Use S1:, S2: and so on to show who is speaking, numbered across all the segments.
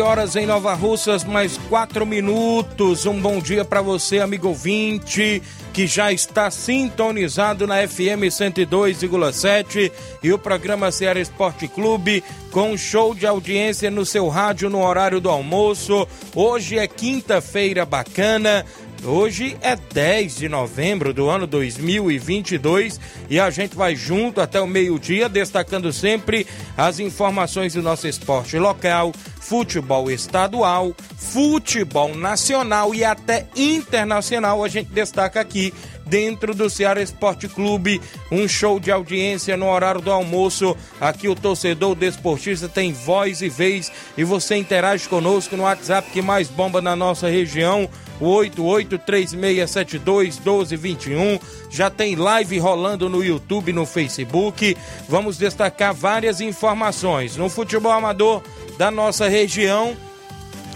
S1: 11 horas em Nova Russas, mais 4 minutos. Um bom dia para você, amigo ouvinte, que já está sintonizado na FM 102,7 e o programa Ceará Esporte Clube com show de audiência no seu rádio no horário do almoço. Hoje é quinta-feira bacana. Hoje é 10 de novembro do ano 2022 e a gente vai junto até o meio-dia, destacando sempre as informações do nosso esporte local, futebol estadual, futebol nacional e até internacional. A gente destaca aqui dentro do Ceará Esporte Clube, um show de audiência no horário do almoço. Aqui o torcedor desportista tem voz e vez e você interage conosco no WhatsApp que mais bomba na nossa região. 8836721221. Já tem live rolando no YouTube, no Facebook. Vamos destacar várias informações. No futebol amador da nossa região,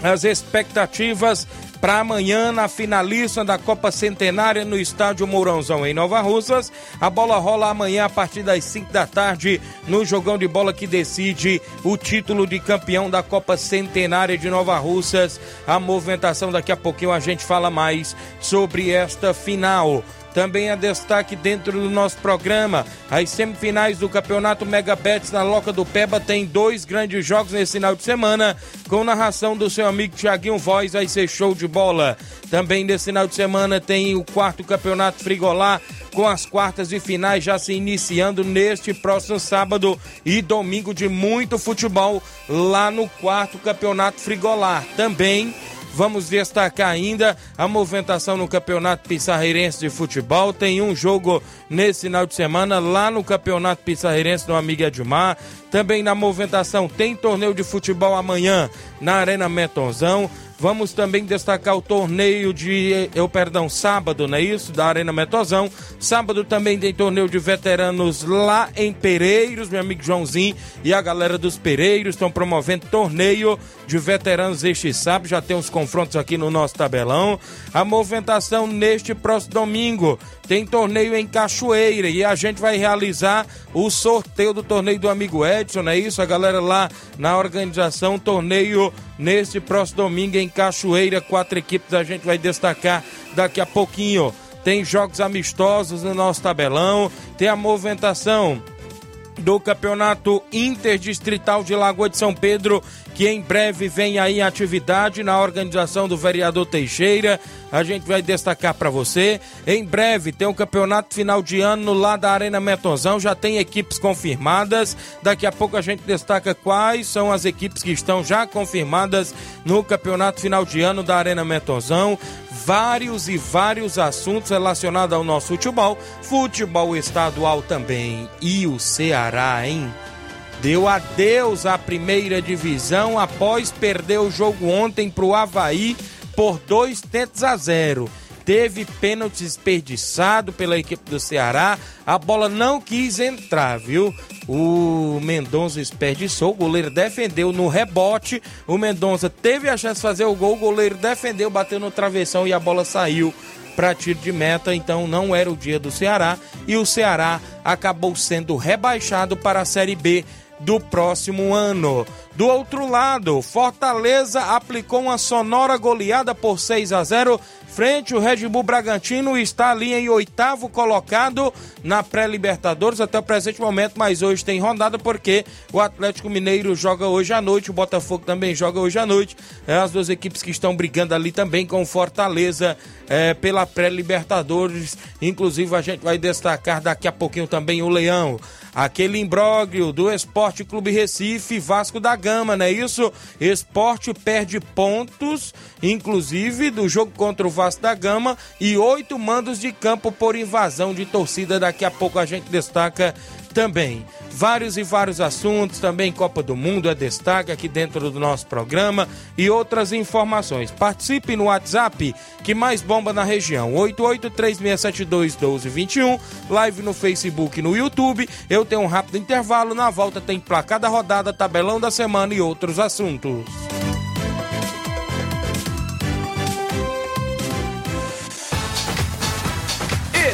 S1: as expectativas para amanhã na finalista da Copa Centenária no estádio Mourãozão em Nova Russas. A bola rola amanhã a partir das 5 da tarde no jogão de bola que decide o título de campeão da Copa Centenária de Nova Russas. A movimentação daqui a pouquinho a gente fala mais sobre esta final. Também é destaque dentro do nosso programa. As semifinais do Campeonato Mega Bets na Loca do Peba tem dois grandes jogos nesse final de semana, com narração do seu amigo Tiaguinho Voz, vai ser show de bola. Também nesse final de semana tem o quarto Campeonato Frigolá, com as quartas e finais já se iniciando neste próximo sábado e domingo de muito futebol lá no quarto Campeonato Frigolar. Também Vamos destacar ainda a movimentação no Campeonato Pissarreirense de Futebol. Tem um jogo nesse final de semana lá no Campeonato Pissarreirense do Amigo Edmar. Também na movimentação tem torneio de futebol amanhã na Arena Metonzão. Vamos também destacar o torneio de, eu perdão, sábado, não é isso? Da Arena Metozão. Sábado também tem torneio de veteranos lá em Pereiros, meu amigo Joãozinho e a galera dos Pereiros estão promovendo torneio de veteranos este sábado. Já tem uns confrontos aqui no nosso tabelão. A movimentação neste próximo domingo tem torneio em Cachoeira e a gente vai realizar o sorteio do torneio do amigo Edson, é isso? A galera lá na organização, torneio neste próximo domingo em Cachoeira. Quatro equipes a gente vai destacar daqui a pouquinho. Tem jogos amistosos no nosso tabelão, tem a movimentação do Campeonato Interdistrital de Lagoa de São Pedro que em breve vem aí atividade na organização do vereador Teixeira. A gente vai destacar para você. Em breve tem um campeonato final de ano lá da Arena Metonzão, já tem equipes confirmadas. Daqui a pouco a gente destaca quais são as equipes que estão já confirmadas no campeonato final de ano da Arena Metonzão. Vários e vários assuntos relacionados ao nosso futebol, futebol estadual também. E o Ceará, hein? Deu adeus à primeira divisão após perder o jogo ontem para o Havaí por dois tentos a zero. Teve pênalti desperdiçado pela equipe do Ceará. A bola não quis entrar, viu? O Mendonça desperdiçou, o goleiro defendeu no rebote. O Mendonça teve a chance de fazer o gol, o goleiro defendeu, bateu no travessão e a bola saiu para tiro de meta, então não era o dia do Ceará e o Ceará acabou sendo rebaixado para a Série B do próximo ano. Do outro lado, Fortaleza aplicou uma sonora goleada por 6 a 0 frente o Red Bull Bragantino está ali em oitavo colocado na pré-Libertadores até o presente momento, mas hoje tem rodada porque o Atlético Mineiro joga hoje à noite, o Botafogo também joga hoje à noite. É as duas equipes que estão brigando ali também com Fortaleza é, pela pré-Libertadores. Inclusive a gente vai destacar daqui a pouquinho também o Leão aquele imbróglio do Esporte Clube Recife, Vasco da Gama, não é isso? Esporte perde pontos, inclusive do jogo contra o Vasco da Gama, e oito mandos de campo por invasão de torcida. Daqui a pouco a gente destaca também. Vários e vários assuntos, também Copa do Mundo é destaque aqui dentro do nosso programa e outras informações. Participe no WhatsApp que mais bomba na região, 8836721221, live no Facebook e no YouTube. Eu tenho um rápido intervalo, na volta tem placar da rodada, tabelão da semana e outros assuntos.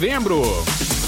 S2: novembro.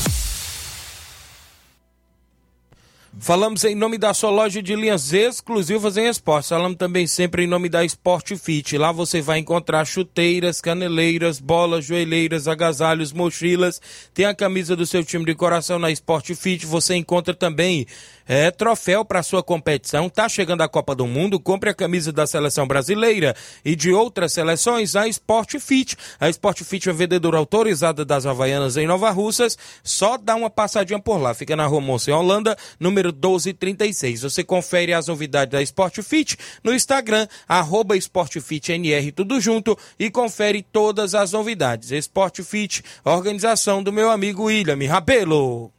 S1: Falamos em nome da sua loja de linhas exclusivas em esportes. Falamos também sempre em nome da Sport Fit. Lá você vai encontrar chuteiras, caneleiras, bolas, joelheiras, agasalhos, mochilas. Tem a camisa do seu time de coração na Sport Fit. Você encontra também é, troféu para sua competição. Tá chegando a Copa do Mundo, compre a camisa da seleção brasileira e de outras seleções, a Sport Fit. A Sport Fit é vendedora autorizada das Havaianas em Nova Russas. Só dá uma passadinha por lá. Fica na Rua em Holanda, número 1236. Você confere as novidades da Sport Fit no Instagram, arroba SportFitNR, tudo junto, e confere todas as novidades. Sport Fit, organização do meu amigo William Rabelo.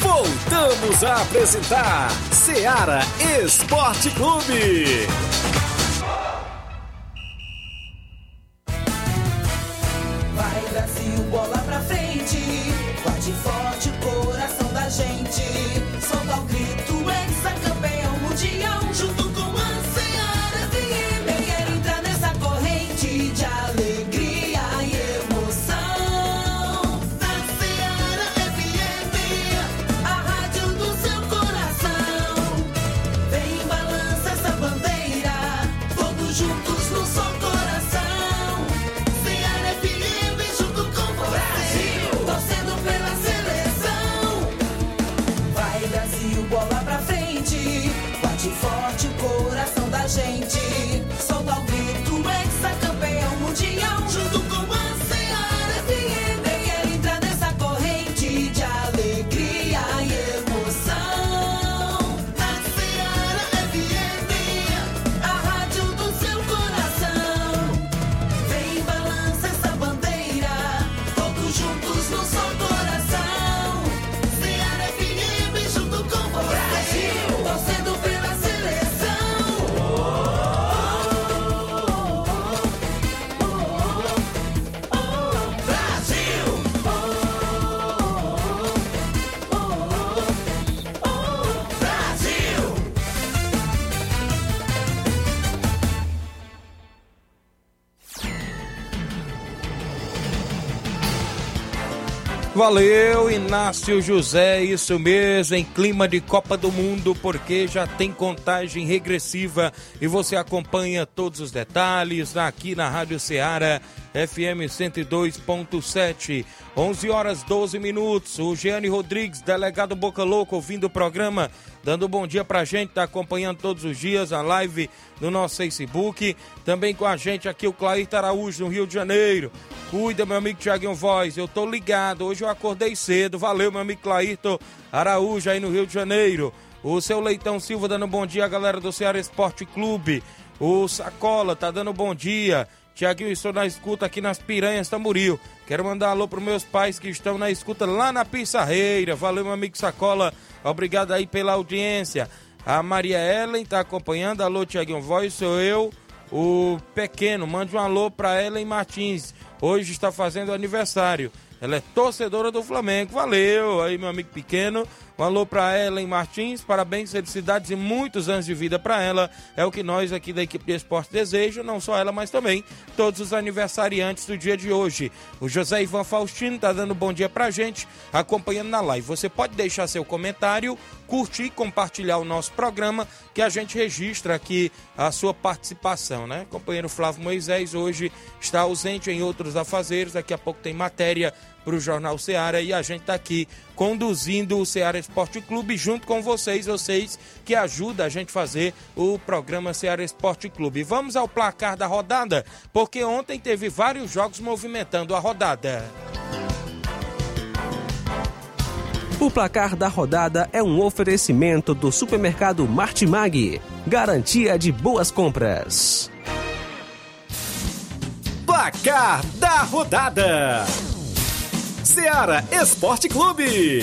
S3: Voltamos a apresentar Seara Esporte Clube.
S1: Valeu, Inácio José, isso mesmo, em clima de Copa do Mundo, porque já tem contagem regressiva e você acompanha todos os detalhes aqui na Rádio Ceará, FM 102.7, 11 horas 12 minutos. O Giane Rodrigues, delegado Boca Louca, ouvindo o programa, dando um bom dia pra gente, tá acompanhando todos os dias a live no nosso Facebook. Também com a gente aqui o Clair Araújo, no Rio de Janeiro. Cuida, meu amigo Tiaguinho Voz, eu tô ligado. Hoje eu acordei cedo. Valeu, meu amigo Clairton Araújo, aí no Rio de Janeiro. O seu Leitão Silva dando um bom dia, galera do Ceará Esporte Clube. O Sacola tá dando bom dia. Tiaguinho, estou na escuta aqui nas Piranhas Tamboril. Quero mandar alô para meus pais que estão na escuta lá na Pissarreira. Valeu, meu amigo Sacola. Obrigado aí pela audiência. A Maria Ellen tá acompanhando. Alô, Tiaguinho Voz, sou eu, o pequeno. Mande um alô para Ellen Martins. Hoje está fazendo aniversário. Ela é torcedora do Flamengo. Valeu aí, meu amigo pequeno. Um alô para Ellen Martins, parabéns, felicidades e muitos anos de vida para ela. É o que nós aqui da equipe de esporte desejam, não só ela, mas também todos os aniversariantes do dia de hoje. O José Ivan Faustino tá dando bom dia pra gente, acompanhando na live. Você pode deixar seu comentário, curtir e compartilhar o nosso programa, que a gente registra aqui a sua participação, né? companheiro Flávio Moisés hoje está ausente em outros afazeres, daqui a pouco tem matéria para o Jornal Ceará e a gente está aqui conduzindo o Ceará Esporte Clube junto com vocês, vocês que ajudam a gente a fazer o programa Ceará Esporte Clube. Vamos ao placar da rodada, porque ontem teve vários jogos movimentando a rodada.
S4: O placar da rodada é um oferecimento do supermercado Martimag, garantia de boas compras.
S3: Placar da rodada: Ceará Esporte Clube.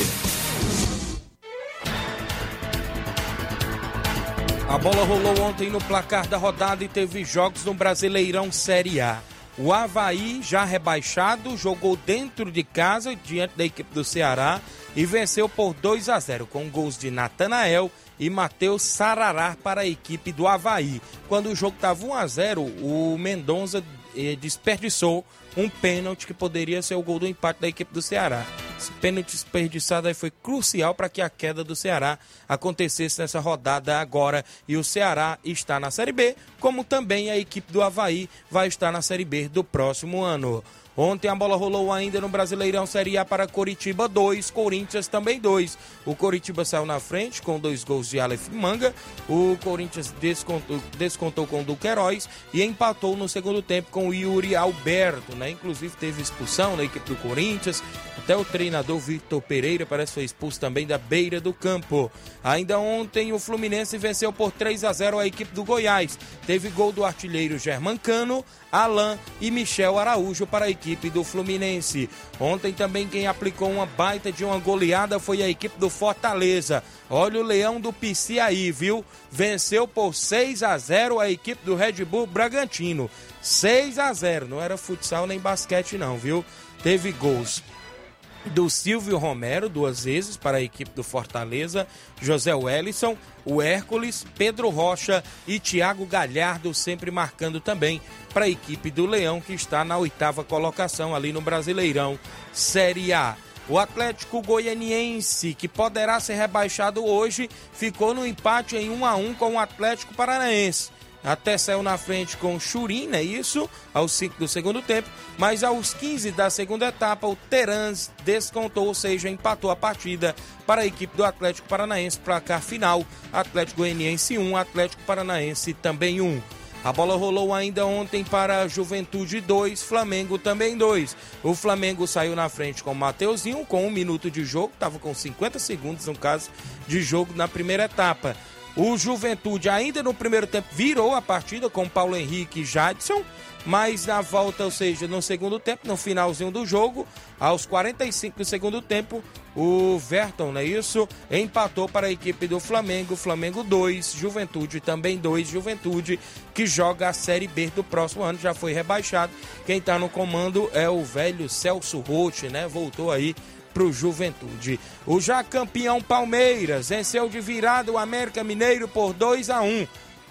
S1: A bola rolou ontem no placar da rodada e teve jogos no Brasileirão Série A. O Havaí, já rebaixado, jogou dentro de casa diante da equipe do Ceará e venceu por 2 a 0 com gols de Natanael e Matheus Sarará para a equipe do Havaí. Quando o jogo estava 1 a 0 o Mendonça eh, desperdiçou um pênalti que poderia ser o gol do empate da equipe do Ceará. Esse pênalti desperdiçado aí foi crucial para que a queda do Ceará acontecesse nessa rodada agora. E o Ceará está na Série B, como também a equipe do Havaí vai estar na Série B do próximo ano. Ontem a bola rolou ainda no Brasileirão Série A para Coritiba 2, Corinthians também 2. O Coritiba saiu na frente com dois gols de Aleph Manga. O Corinthians descontou, descontou com o Duqueiroz e empatou no segundo tempo com o Yuri Alberto, né? Inclusive teve expulsão na equipe do Corinthians. Até o treinador Victor Pereira parece foi expulso também da beira do campo. Ainda ontem o Fluminense venceu por 3 a 0 a equipe do Goiás. Teve gol do artilheiro Germancano, Alain e Michel Araújo para a equipe do Fluminense. Ontem também quem aplicou uma baita de uma goleada foi a equipe do Fortaleza. Olha o Leão do PC aí, viu? Venceu por 6 a 0 a equipe do Red Bull Bragantino. 6 a 0, não era futsal nem basquete não, viu? Teve gols do Silvio Romero, duas vezes para a equipe do Fortaleza, José Wellison, o Hércules, Pedro Rocha e Thiago Galhardo sempre marcando também para a equipe do Leão, que está na oitava colocação ali no Brasileirão Série A. O Atlético Goianiense, que poderá ser rebaixado hoje, ficou no empate em 1 a 1 com o Atlético Paranaense até saiu na frente com Churin, é isso? Aos 5 do segundo tempo, mas aos 15 da segunda etapa, o Terans descontou, ou seja, empatou a partida para a equipe do Atlético Paranaense, placar final, Atlético Goianiense 1, Atlético Paranaense também 1. A bola rolou ainda ontem para Juventude 2, Flamengo também 2. O Flamengo saiu na frente com o Mateuzinho, com um minuto de jogo, estava com 50 segundos no caso de jogo na primeira etapa. O Juventude, ainda no primeiro tempo, virou a partida com Paulo Henrique e Jadson, mas na volta, ou seja, no segundo tempo, no finalzinho do jogo, aos 45 do segundo tempo, o Verton, não é isso? Empatou para a equipe do Flamengo, Flamengo 2, Juventude também 2, Juventude, que joga a Série B do próximo ano, já foi rebaixado. Quem está no comando é o velho Celso Rotti, né? Voltou aí pro Juventude. O já campeão Palmeiras venceu de virada o América Mineiro por 2 a 1.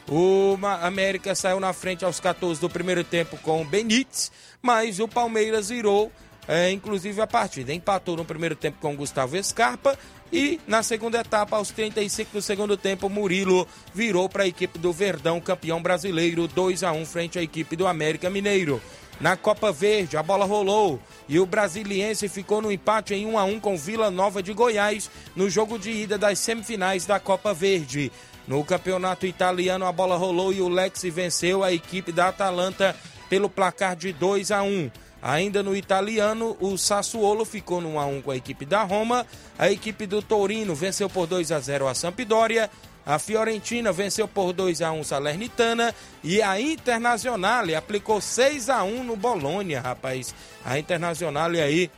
S1: O América saiu na frente aos 14 do primeiro tempo com o Benítez, mas o Palmeiras virou, é, inclusive, a partida. Empatou no primeiro tempo com o Gustavo Scarpa e na segunda etapa, aos 35 do segundo tempo, Murilo virou para a equipe do Verdão, campeão brasileiro, 2 a 1 frente à equipe do América Mineiro. Na Copa Verde, a bola rolou e o Brasiliense ficou no empate em 1 a 1 com Vila Nova de Goiás no jogo de ida das semifinais da Copa Verde. No campeonato italiano, a bola rolou e o Lex venceu a equipe da Atalanta pelo placar de 2 a 1. Ainda no italiano, o Sassuolo ficou no 1x1 com a equipe da Roma. A equipe do Torino venceu por 2 a 0 a Sampdoria. A Fiorentina venceu por 2 a 1 Salernitana e a Internazionale aplicou 6 a 1 no Bolônia, rapaz. A Internazionale aí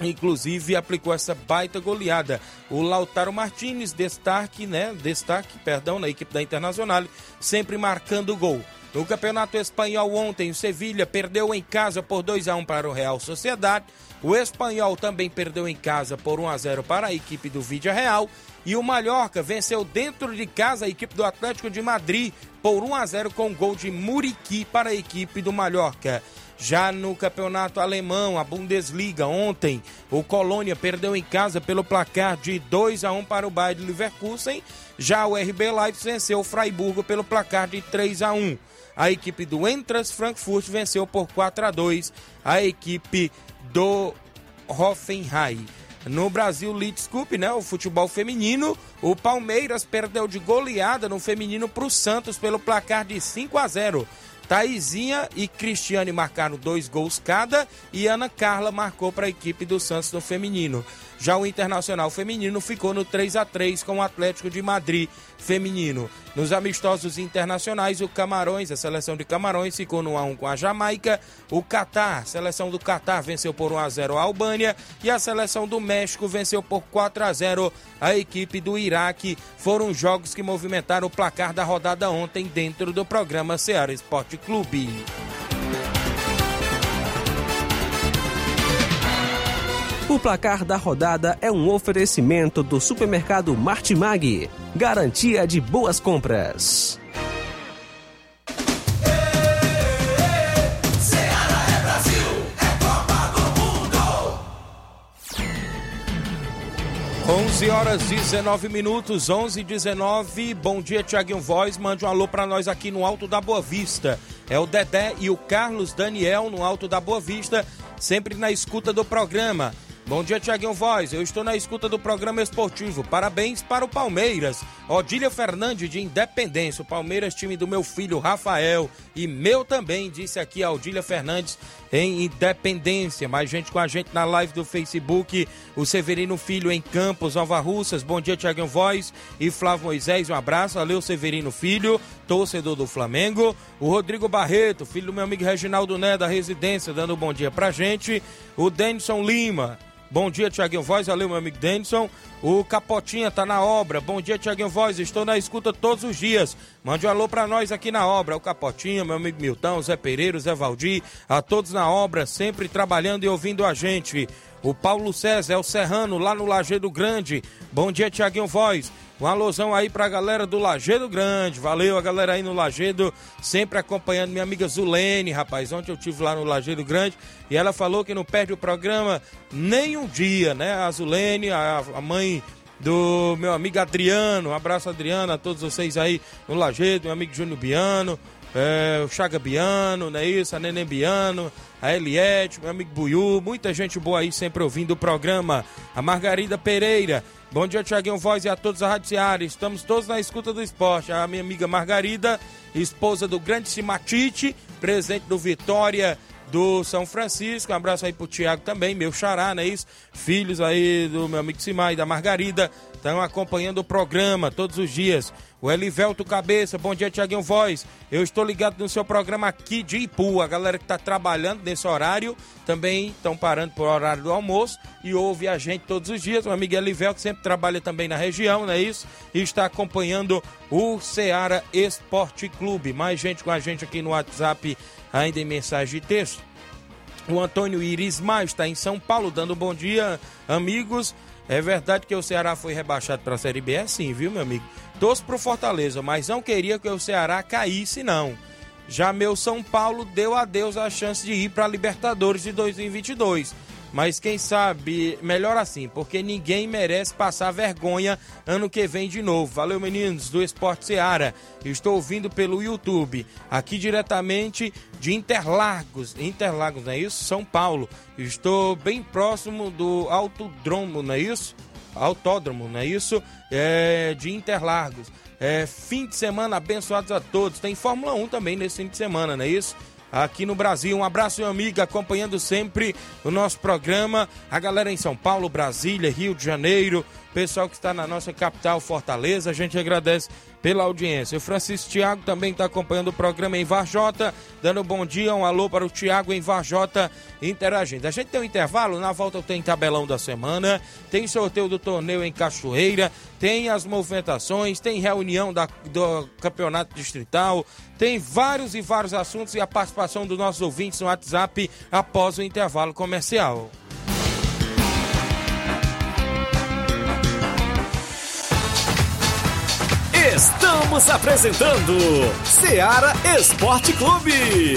S1: inclusive aplicou essa baita goleada. O Lautaro Martinez, destaque, né? Destaque, perdão, na equipe da Internacional, sempre marcando gol. No Campeonato Espanhol ontem, o Sevilha perdeu em casa por 2 a 1 para o Real Sociedade. O Espanhol também perdeu em casa por 1 a 0 para a equipe do Vídea Real. E o Mallorca venceu dentro de casa a equipe do Atlético de Madrid por 1 a 0 com gol de Muriqui para a equipe do Mallorca. Já no campeonato alemão, a Bundesliga, ontem, o Colônia perdeu em casa pelo placar de 2 a 1 para o Bayern Leverkusen. Já o RB Leipzig venceu o Freiburgo pelo placar de 3 a 1. A equipe do Entras Frankfurt venceu por 4 a 2 a equipe do Hoffenheim. No Brasil Leeds Cup, né, o futebol feminino, o Palmeiras perdeu de goleada no feminino para o Santos pelo placar de 5 a 0. Taizinha e Cristiane marcaram dois gols cada e Ana Carla marcou para a equipe do Santos no feminino. Já o Internacional Feminino ficou no 3 a 3 com o Atlético de Madrid Feminino. Nos amistosos internacionais, o Camarões, a seleção de Camarões, ficou no 1 com a Jamaica. O Catar, a seleção do Catar, venceu por 1 a 0 a Albânia. E a seleção do México venceu por 4 a 0 a equipe do Iraque. Foram jogos que movimentaram o placar da rodada ontem dentro do programa Ceará Esporte Clube.
S4: O placar da rodada é um oferecimento do supermercado Martimag. Garantia de boas compras.
S1: 11 horas 19 minutos, 11 e 19. Bom dia, Tiaguinho Voz. Mande um alô para nós aqui no Alto da Boa Vista. É o Dedé e o Carlos Daniel no Alto da Boa Vista, sempre na escuta do programa. Bom dia, Tiaguinho Voz. Eu estou na escuta do programa esportivo. Parabéns para o Palmeiras. Odília Fernandes de Independência. O Palmeiras, time do meu filho Rafael e meu também, disse aqui a Odília Fernandes em Independência. Mais gente com a gente na live do Facebook. O Severino Filho em Campos, Nova Russas. Bom dia, Tiaguinho Voz e Flávio Moisés. Um abraço. Valeu, Severino Filho, torcedor do Flamengo. O Rodrigo Barreto, filho do meu amigo Reginaldo Né, da residência, dando um bom dia pra gente. O Denison Lima. Bom dia, Tiaguinho Voz. Valeu, meu amigo Denison. O Capotinha tá na obra. Bom dia, Tiaguinho Voz. Estou na escuta todos os dias. Mande um alô pra nós aqui na obra. O Capotinha, meu amigo Milton, Zé Pereira, Zé Valdir. A todos na obra, sempre trabalhando e ouvindo a gente. O Paulo César é o Serrano, lá no Lagedo Grande. Bom dia, Tiaguinho Voz. Um alusão aí pra galera do Lagedo Grande. Valeu a galera aí no Lagedo, sempre acompanhando minha amiga Zulene, rapaz. Ontem eu tive lá no Lagedo Grande e ela falou que não perde o programa nem um dia, né? A Zulene, a mãe do meu amigo Adriano. Um abraço, Adriano, a todos vocês aí no Lagedo, meu amigo Júnior Biano. É, o Chaga Biano, não é isso? A Neném Biano, a Eliette, meu amigo Buiú, muita gente boa aí sempre ouvindo o programa. A Margarida Pereira, bom dia Tiaguinho Voz e a todos a Seara. Estamos todos na escuta do esporte. A minha amiga Margarida, esposa do grande Simatite, presidente do Vitória do São Francisco. Um abraço aí pro Tiago também, meu xará, não é isso? Filhos aí do meu amigo Simar e da Margarida estão acompanhando o programa todos os dias. O Elivelto Cabeça, bom dia, Tiaguinho Voz. Eu estou ligado no seu programa aqui de Ipu. A galera que está trabalhando nesse horário também estão parando por horário do almoço e ouve a gente todos os dias. O amigo Elivelto sempre trabalha também na região, não é isso? E está acompanhando o Ceará Esporte Clube. Mais gente com a gente aqui no WhatsApp, ainda em mensagem de texto. O Antônio Iris Maio está em São Paulo, dando bom dia, amigos. É verdade que o Ceará foi rebaixado para a Série B? É sim, viu, meu amigo? Torço pro Fortaleza, mas não queria que o Ceará caísse, não. Já meu São Paulo deu a Deus a chance de ir para Libertadores de 2022. Mas quem sabe, melhor assim, porque ninguém merece passar vergonha ano que vem de novo. Valeu, meninos do Esporte Seara. Estou ouvindo pelo YouTube, aqui diretamente de Interlagos. Interlagos, não é isso? São Paulo. Estou bem próximo do Autodromo, não é isso? Autódromo, não é isso? É, de Interlagos. É, fim de semana abençoados a todos. Tem Fórmula 1 também nesse fim de semana, não é isso? Aqui no Brasil. Um abraço, meu amigo, acompanhando sempre o nosso programa. A galera em São Paulo, Brasília, Rio de Janeiro, pessoal que está na nossa capital, Fortaleza, a gente agradece pela audiência. O Francisco Tiago também está acompanhando o programa em Varjota, dando um bom dia, um alô para o Tiago em Varjota, interagindo. A gente tem um intervalo, na volta tem tabelão da semana, tem sorteio do torneio em Cachoeira, tem as movimentações, tem reunião da, do campeonato distrital, tem vários e vários assuntos e a participação dos nossos ouvintes no WhatsApp após o intervalo comercial.
S3: Estamos apresentando Seara Esporte Clube.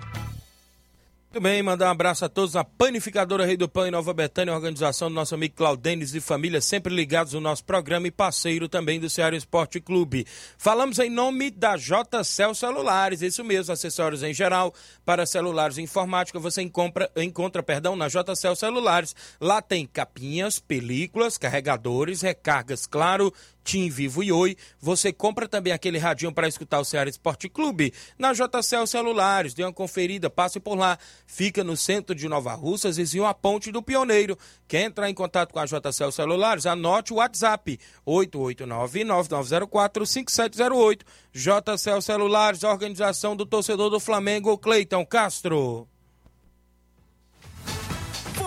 S1: Muito bem, mandar um abraço a todos na Panificadora Rei do Pão em Nova Betânia, organização do nosso amigo Claudenes e família, sempre ligados no nosso programa e parceiro também do Ceará Esporte Clube. Falamos em nome da JCL Celulares, isso mesmo, acessórios em geral para celulares e informática, você encontra, encontra perdão, na JCL Celulares. Lá tem capinhas, películas, carregadores, recargas, claro, Tim Vivo e Oi. Você compra também aquele radinho para escutar o Ceará Esporte Clube na JCL Celulares. Dê uma conferida, passe por lá. Fica no centro de Nova Russas, vizinho a Ponte do Pioneiro. Quer entrar em contato com a JCL Celulares? Anote o WhatsApp 889-9904-5708. JCL Celulares, organização do torcedor do Flamengo, Cleiton Castro.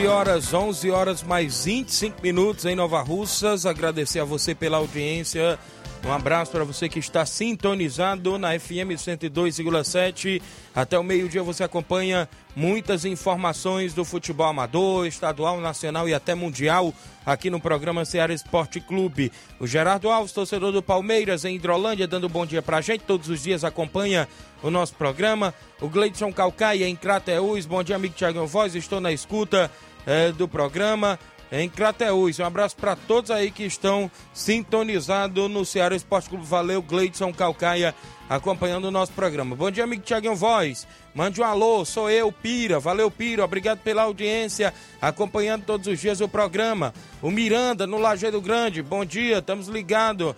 S1: 11 horas, 11 horas mais 25 minutos em Nova Russas. Agradecer a você pela audiência. Um abraço para você que está sintonizado na FM 102,7. Até o meio-dia você acompanha muitas informações do futebol amador, estadual, nacional e até mundial aqui no programa Ceará Esporte Clube. O Gerardo Alves, torcedor do Palmeiras em Hidrolândia, dando um bom dia pra gente. Todos os dias acompanha o nosso programa. O Gleidson Calcaia em Crateús. Bom dia, amigo Thiago Voz. Estou na escuta eh, do programa em Crateús. Um abraço para todos aí que estão sintonizados no Ceará Esporte Clube. Valeu, Gleidson Calcaia, acompanhando o nosso programa. Bom dia, amigo Tiaguinho Voz. Mande um alô, sou eu, Pira. Valeu, Pira. Obrigado pela audiência, acompanhando todos os dias o programa. O Miranda, no Lajeado Grande. Bom dia, estamos ligados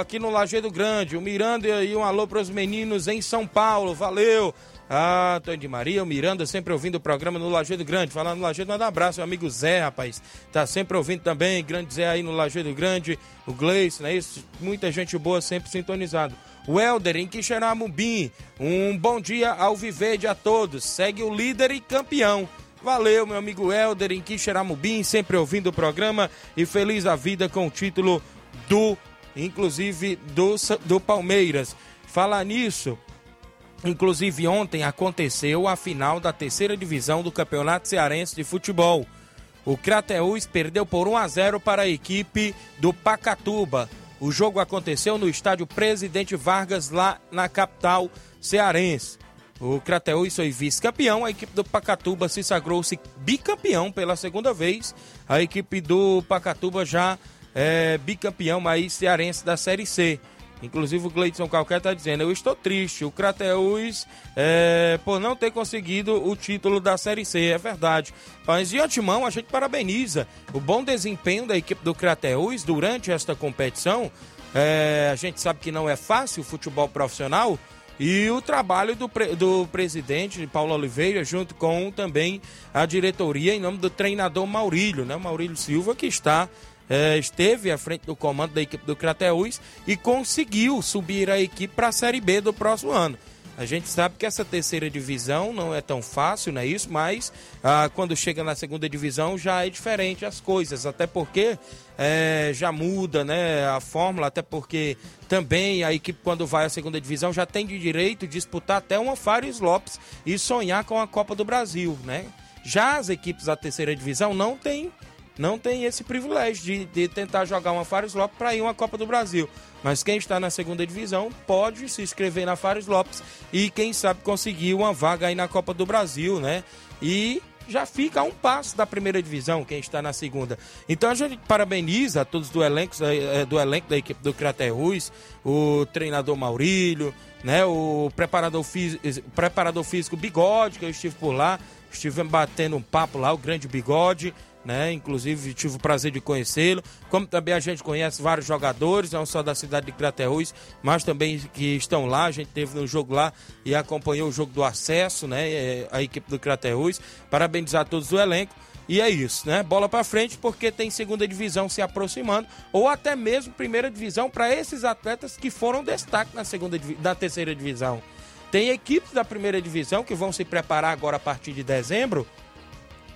S1: aqui no Lajeado Grande. O Miranda e um alô para os meninos em São Paulo. Valeu. Ah, Antônio de Maria, o Miranda, sempre ouvindo o programa no Lajeado Grande. Falando no Lajeado, manda um abraço, meu amigo Zé, rapaz. Tá sempre ouvindo também, grande Zé aí no Lajeado Grande, o Gleice, não é isso? Muita gente boa sempre sintonizado. O Helder em Quixeramobim, um bom dia ao Viverde a todos. Segue o líder e campeão. Valeu, meu amigo Helder em Quixeramobim, sempre ouvindo o programa e feliz a vida com o título do, inclusive, do, do Palmeiras. Falar nisso, Inclusive, ontem aconteceu a final da terceira divisão do Campeonato Cearense de Futebol. O Crateús perdeu por 1 a 0 para a equipe do Pacatuba. O jogo aconteceu no estádio Presidente Vargas, lá na capital cearense. O Crateús foi vice-campeão, a equipe do Pacatuba se sagrou-se bicampeão pela segunda vez. A equipe do Pacatuba já é bicampeão aí cearense da Série C. Inclusive o Gleidson Calquer está dizendo, eu estou triste, o Crateus é, por não ter conseguido o título da Série C, é verdade. Mas de antemão a gente parabeniza o bom desempenho da equipe do Crateus durante esta competição. É, a gente sabe que não é fácil o futebol profissional E o trabalho do, do presidente Paulo Oliveira, junto com também a diretoria, em nome do treinador Maurílio, né? Maurílio Silva, que está eh, esteve à frente do comando da equipe do Crateús e conseguiu subir a equipe para a Série B do próximo ano. A gente sabe que essa terceira divisão não é tão fácil, não é isso? Mas ah, quando chega na segunda divisão já é diferente as coisas, até porque eh, já muda né, a fórmula, até porque também a equipe quando vai à segunda divisão já tem de direito de disputar até uma Fares Lopes e sonhar com a Copa do Brasil, né? Já as equipes da terceira divisão não têm não tem esse privilégio de, de tentar jogar uma Fares Lopes para ir uma Copa do Brasil. Mas quem está na segunda divisão pode se inscrever na Fares Lopes e quem sabe conseguir uma vaga aí na Copa do Brasil, né? E já fica a um passo da primeira divisão, quem está na segunda. Então a gente parabeniza a todos do elenco, eh, do elenco da equipe do Craterus, o treinador Maurílio, né? O preparador, fí- preparador físico Bigode, que eu estive por lá, estivemos batendo um papo lá, o grande Bigode né? Inclusive tive o prazer de conhecê-lo. Como também a gente conhece vários jogadores, não só da cidade de Craterus, mas também que estão lá. A gente teve no jogo lá e acompanhou o jogo do acesso, né? É, A equipe do Craterus. Parabenizar todos do elenco. E é isso, né? Bola pra frente porque tem segunda divisão se aproximando ou até mesmo primeira divisão para esses atletas que foram destaque na segunda da terceira divisão. Tem equipes da primeira divisão que vão se preparar agora a partir de dezembro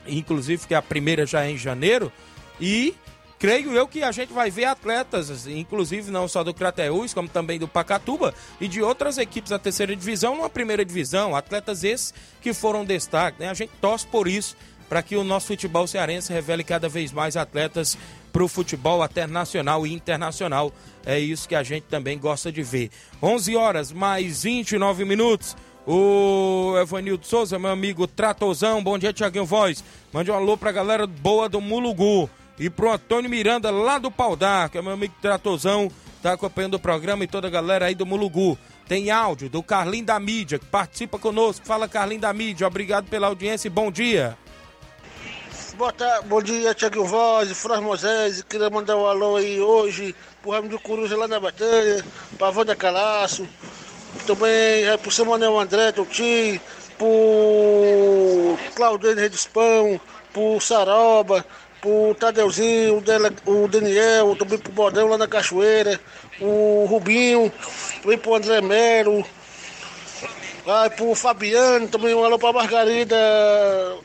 S1: inclusive que a primeira já é em janeiro, e creio eu que a gente vai ver atletas, inclusive não só do Crateús, como também do Pacatuba e de outras equipes da terceira divisão, numa primeira divisão, atletas esses que foram destaque, né? A gente torce por isso, para que o nosso futebol cearense revele cada vez mais atletas para o futebol até nacional e internacional. É isso que a gente também gosta de ver. 11 horas mais 29 minutos. O Evanildo Souza, meu amigo Tratozão, bom dia, Tiaguinho Voz. Mande um alô pra galera boa do Mulugu. E pro Antônio Miranda, lá do Pau d'Arco, é meu amigo Tratozão, tá acompanhando o programa e toda a galera aí do Mulugu. Tem áudio do Carlinho da Mídia, que participa conosco. Fala, Carlinho da Mídia, obrigado pela audiência e bom dia.
S5: Boa tarde, bom dia, Tiago Voz, Fras Moisés. Queria mandar um alô aí hoje pro Ramo do Coruja lá na Batalha, pra Wanda Calaço. Também é pro Samuel André, Toti, pro Claudene Redispão, pro Saroba, pro Tadeuzinho, o, Dele- o Daniel, também pro Bodão lá na Cachoeira, o Rubinho, também pro André Melo, Vai pro Fabiano, também um alô pra Margarida,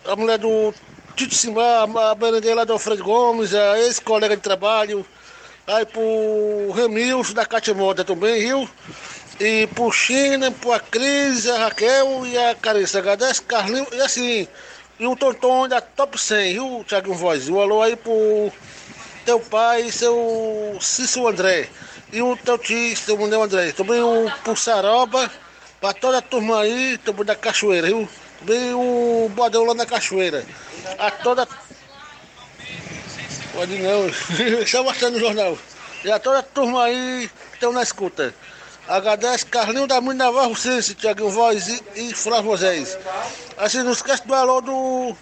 S5: a mulher do Tito Simar, a lá do Alfredo Gomes, a ex-colega de trabalho. Aí pro Ramilson da Cátia Moda também, viu? E pro China, pro a Cris, a Raquel e a Carissa H10, Carlinho, e assim, e o Tonton da Top 100, viu, Thiago Voz? Um alô aí pro teu pai, seu Cícero André. E o teu tio, seu Munel André. Também o pro Saroba, pra toda a turma aí, também da Cachoeira, viu? Também o Bodão lá na Cachoeira. A toda. Pode não, está mostrando no jornal. E a toda a turma aí que estão na escuta. H10 Carlinho da Mãe Navarro Sense, Tiaguinho Voz e, e Flávio Moisés. Assim, não esquece do alô do.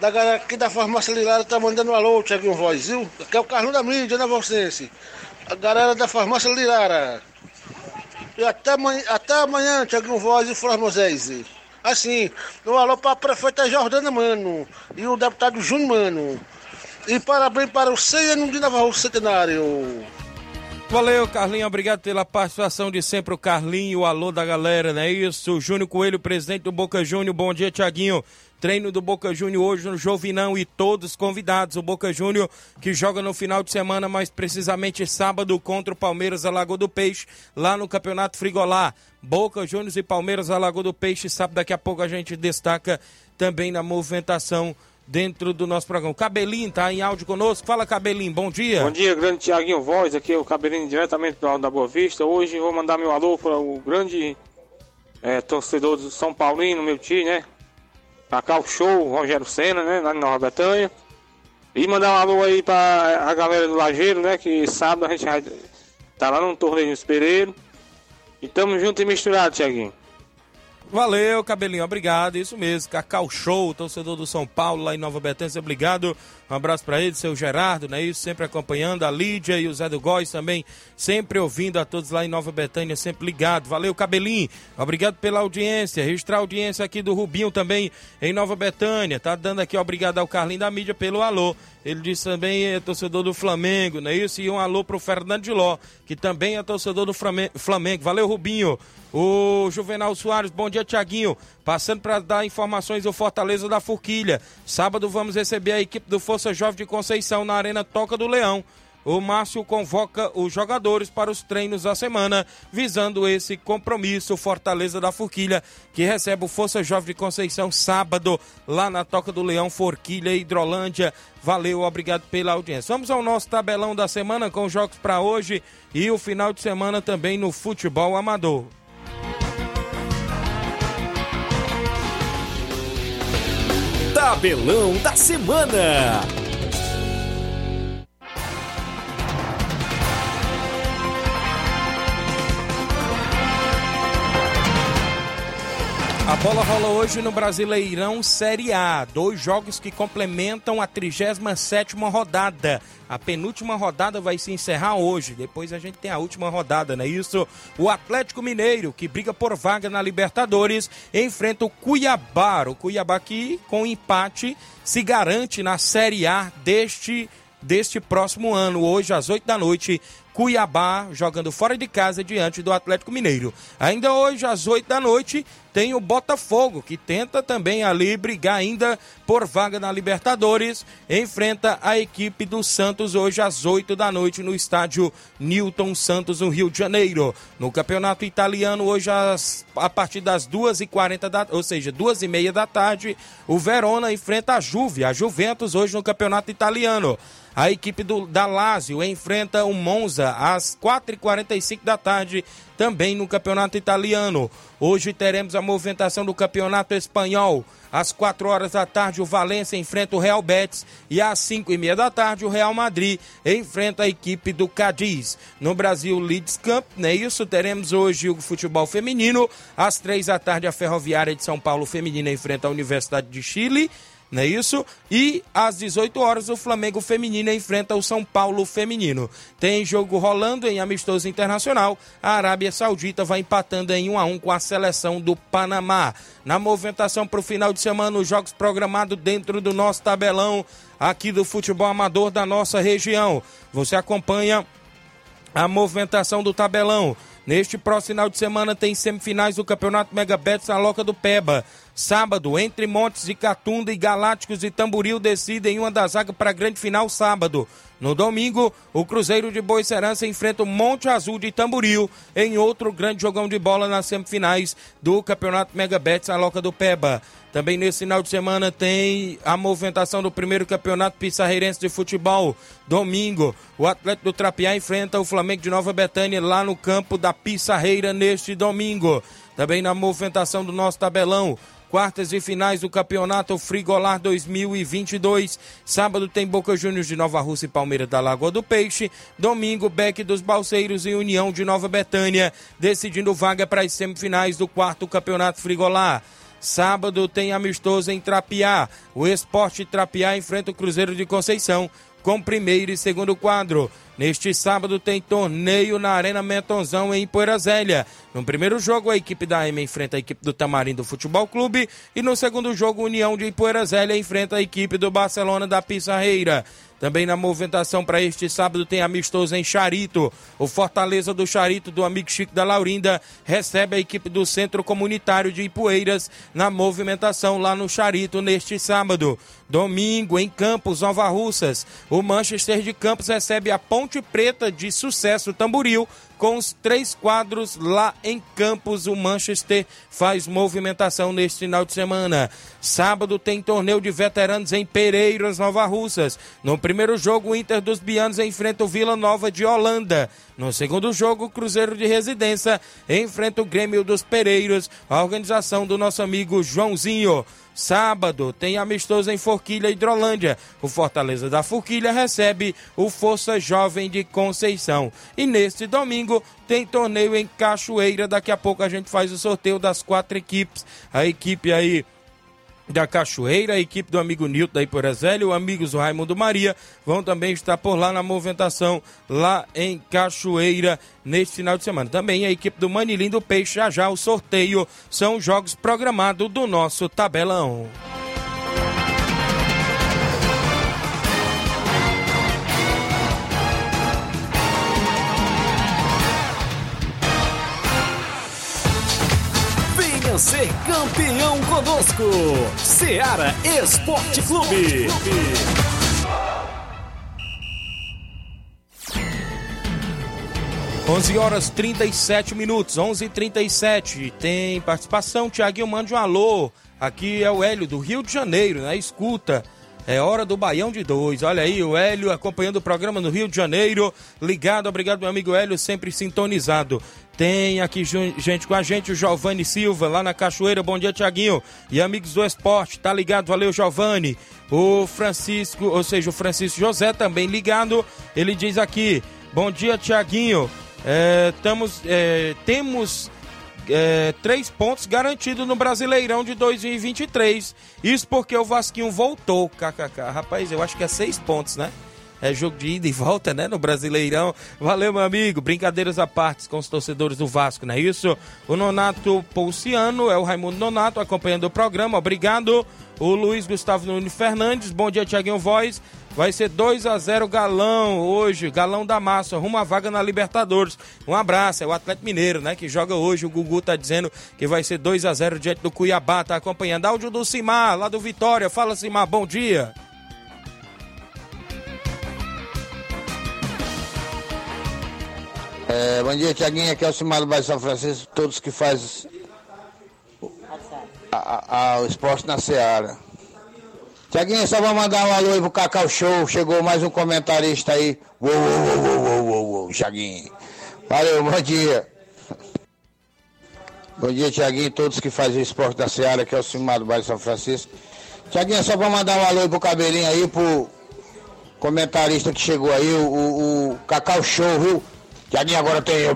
S5: Da galera aqui da farmácia Lilara tá mandando um alô, Tiaguinho Voz, viu? Que é o Carlinho da Mídia, Navarro Sense. A galera da farmácia Lilara. E até amanhã, até amanhã Tiaguinho Voz e Flávio Moisés. Assim, um alô para a prefeita Jordana Mano e o deputado Júnior Mano. E parabéns para o 100 anos de Navarro Centenário.
S1: Valeu, Carlinho. Obrigado pela participação de sempre, o Carlinho, o alô da galera, não é isso? O Júnior Coelho, presidente do Boca Júnior. Bom dia, Tiaguinho. Treino do Boca Júnior hoje no Jovinão e todos convidados. O Boca Júnior que joga no final de semana, mais precisamente sábado, contra o Palmeiras da Lagoa do Peixe, lá no Campeonato Frigolá. Boca Juniors e Palmeiras da Lagoa do Peixe. Sabe, daqui a pouco a gente destaca também na movimentação dentro do nosso programa. O Cabelinho tá em áudio conosco. Fala, Cabelinho, bom dia.
S6: Bom dia, grande Tiaguinho Voz, aqui é o Cabelinho diretamente do Alto da Boa Vista. Hoje vou mandar meu alô para o grande eh, torcedor do São Paulino, meu tio, né? Cacau Show, Rogério Senna, né? Lá em Nova Betânia. E mandar um alô aí para a galera do Lajeiro, né? Que sábado a gente vai tá lá no torneio do Pereiro. E tamo junto e misturado, Tiaguinho.
S1: Valeu, cabelinho, obrigado. Isso mesmo, Cacau Show, torcedor do São Paulo lá em Nova Betânia, obrigado. Um abraço para ele, seu Gerardo, né? Isso, sempre acompanhando. A Lídia e o Zé do Góis também, sempre ouvindo a todos lá em Nova Betânia, sempre ligado. Valeu, cabelinho, obrigado pela audiência. Registrar a audiência aqui do Rubinho também em Nova Betânia. Tá dando aqui obrigado ao Carlinho da mídia pelo alô. Ele disse também é torcedor do Flamengo, não é isso? E um alô pro Fernando de Ló, que também é torcedor do Flame- Flamengo. Valeu, Rubinho. O Juvenal Soares, bom dia, Tiaguinho. Passando para dar informações do Fortaleza da Forquilha. Sábado vamos receber a equipe do Força Jovem de Conceição na Arena Toca do Leão. O Márcio convoca os jogadores para os treinos da semana, visando esse compromisso. Fortaleza da Forquilha, que recebe o Força Jovem de Conceição sábado, lá na Toca do Leão, Forquilha, Hidrolândia. Valeu, obrigado pela audiência. Vamos ao nosso tabelão da semana com os jogos para hoje e o final de semana também no futebol amador.
S3: Tabelão da semana.
S1: A bola rola hoje no Brasileirão Série A. Dois jogos que complementam a 37 rodada. A penúltima rodada vai se encerrar hoje. Depois a gente tem a última rodada, não é isso? O Atlético Mineiro, que briga por vaga na Libertadores, enfrenta o Cuiabá. O Cuiabá que, com empate, se garante na Série A deste, deste próximo ano. Hoje, às 8 da noite, Cuiabá jogando fora de casa diante do Atlético Mineiro. Ainda hoje, às 8 da noite, tem o Botafogo, que tenta também ali brigar ainda por vaga na Libertadores. Enfrenta a equipe do Santos hoje às 8 da noite no estádio Newton Santos, no Rio de Janeiro. No campeonato italiano, hoje às, a partir das 2h40, da, ou seja, 2h30 da tarde, o Verona enfrenta a Juve, a Juventus, hoje no campeonato italiano. A equipe do, da Lazio enfrenta o Monza às 4h45 da tarde, também no Campeonato Italiano. Hoje teremos a movimentação do Campeonato Espanhol. Às 4 horas da tarde, o Valência enfrenta o Real Betis e às 5 e meia da tarde, o Real Madrid enfrenta a equipe do Cadiz. No Brasil, Leeds Cup, não é isso? Teremos hoje o futebol feminino. Às 3 da tarde, a Ferroviária de São Paulo feminina enfrenta a Universidade de Chile não é isso? E às 18 horas o Flamengo feminino enfrenta o São Paulo feminino. Tem jogo rolando em amistoso internacional. A Arábia Saudita vai empatando em 1 a 1 com a seleção do Panamá. Na movimentação para o final de semana, os jogos programados dentro do nosso tabelão aqui do futebol amador da nossa região. Você acompanha a movimentação do tabelão. Neste próximo final de semana tem semifinais do Campeonato Megabets na Loca do Peba. Sábado, entre Montes de Catunda e Galácticos e Tamboril decidem uma das vagas para a grande final sábado. No domingo, o Cruzeiro de Boicerança enfrenta o Monte Azul de Tamboril em outro grande jogão de bola nas semifinais do Campeonato Megabets na Loca do Peba. Também nesse final de semana tem a movimentação do primeiro campeonato pissarreirense de futebol. Domingo, o Atlético do Trapiá enfrenta o Flamengo de Nova Betânia lá no campo da Pissarreira neste domingo. Também na movimentação do nosso tabelão. Quartas e finais do Campeonato Frigolar 2022. Sábado tem Boca Juniors de Nova Rússia e Palmeiras da Lagoa do Peixe. Domingo, Beck dos Balseiros e União de Nova Betânia, decidindo vaga para as semifinais do quarto Campeonato Frigolar. Sábado tem amistoso em Trapiá. O Esporte Trapiá enfrenta o Cruzeiro de Conceição com primeiro e segundo quadro. Neste sábado tem torneio na Arena Mentonzão em Poeira Zélia. No primeiro jogo, a equipe da M enfrenta a equipe do Tamarindo Futebol Clube. E no segundo jogo, União de Poeira Zélia enfrenta a equipe do Barcelona da Pissarreira. Também na movimentação para este sábado tem amistoso em Charito. O Fortaleza do Charito, do amigo Chico da Laurinda, recebe a equipe do Centro Comunitário de Ipueiras na movimentação lá no Charito neste sábado. Domingo, em Campos, Nova Russas, o Manchester de Campos recebe a Ponte Preta de Sucesso Tamboril com os três quadros lá em Campos. O Manchester faz movimentação neste final de semana. Sábado tem torneio de veteranos em Pereiras, Nova Russas. No primeiro jogo, o Inter dos Bianos enfrenta o Vila Nova de Holanda. No segundo jogo, o Cruzeiro de Residência enfrenta o Grêmio dos Pereiros, a organização do nosso amigo Joãozinho. Sábado tem amistoso em Forquilha, Hidrolândia. O Fortaleza da Forquilha recebe o Força Jovem de Conceição. E neste domingo tem torneio em Cachoeira. Daqui a pouco a gente faz o sorteio das quatro equipes. A equipe aí da Cachoeira, a equipe do amigo Nilton da Iporezélio, amigos do Raimundo Maria, vão também estar por lá na movimentação, lá em Cachoeira, neste final de semana. Também a equipe do Manilim do Peixe, já já o sorteio, são jogos programados do nosso tabelão.
S3: Ser campeão conosco. Seara Esporte Clube.
S1: 11 horas 37 minutos, 11:37. Tem participação, Tiaguinho, mande um alô. Aqui é o Hélio do Rio de Janeiro, na escuta. É hora do Baião de Dois. Olha aí, o Hélio acompanhando o programa no Rio de Janeiro. Ligado, obrigado, meu amigo Hélio, sempre sintonizado. Tem aqui gente com a gente, o Giovanni Silva, lá na Cachoeira. Bom dia, Tiaguinho. E amigos do esporte, tá ligado? Valeu, Giovanni. O Francisco, ou seja, o Francisco José também ligado. Ele diz aqui: Bom dia, Tiaguinho. É, é, temos é, três pontos garantidos no Brasileirão de 2023. Isso porque o Vasquinho voltou, kkk. Rapaz, eu acho que é seis pontos, né? É jogo de ida e volta, né? No Brasileirão. Valeu, meu amigo. Brincadeiras à parte com os torcedores do Vasco, não é isso? O Nonato Pulciano, é o Raimundo Nonato, acompanhando o programa. Obrigado. O Luiz Gustavo Nunes Fernandes. Bom dia, Tiaguinho Voz. Vai ser 2 a 0 Galão hoje, Galão da Massa, rumo à vaga na Libertadores. Um abraço, é o Atlético Mineiro, né, que joga hoje. O Gugu tá dizendo que vai ser 2 a 0 diante do Cuiabá, tá acompanhando. Áudio do Simar, lá do Vitória. Fala, Simar, bom dia.
S7: É, bom dia, Tiaguinho. Aqui é o Simar do Bairro São Francisco. Todos que fazem o esporte na Seara. Tiaguinho, só vou mandar um alô aí pro Cacau Show. Chegou mais um comentarista aí. Uou, uou, uou, uou, uou, uou, Tiaguinho. Valeu, bom dia. Bom dia, Tiaguinho. Todos que fazem o esporte da Seara, aqui é o Simar do Bairro São Francisco. Tiaguinho, só vou mandar um alô aí pro cabelinho aí, pro comentarista que chegou aí, o, o, o Cacau Show, viu? Tiaguinho, agora tem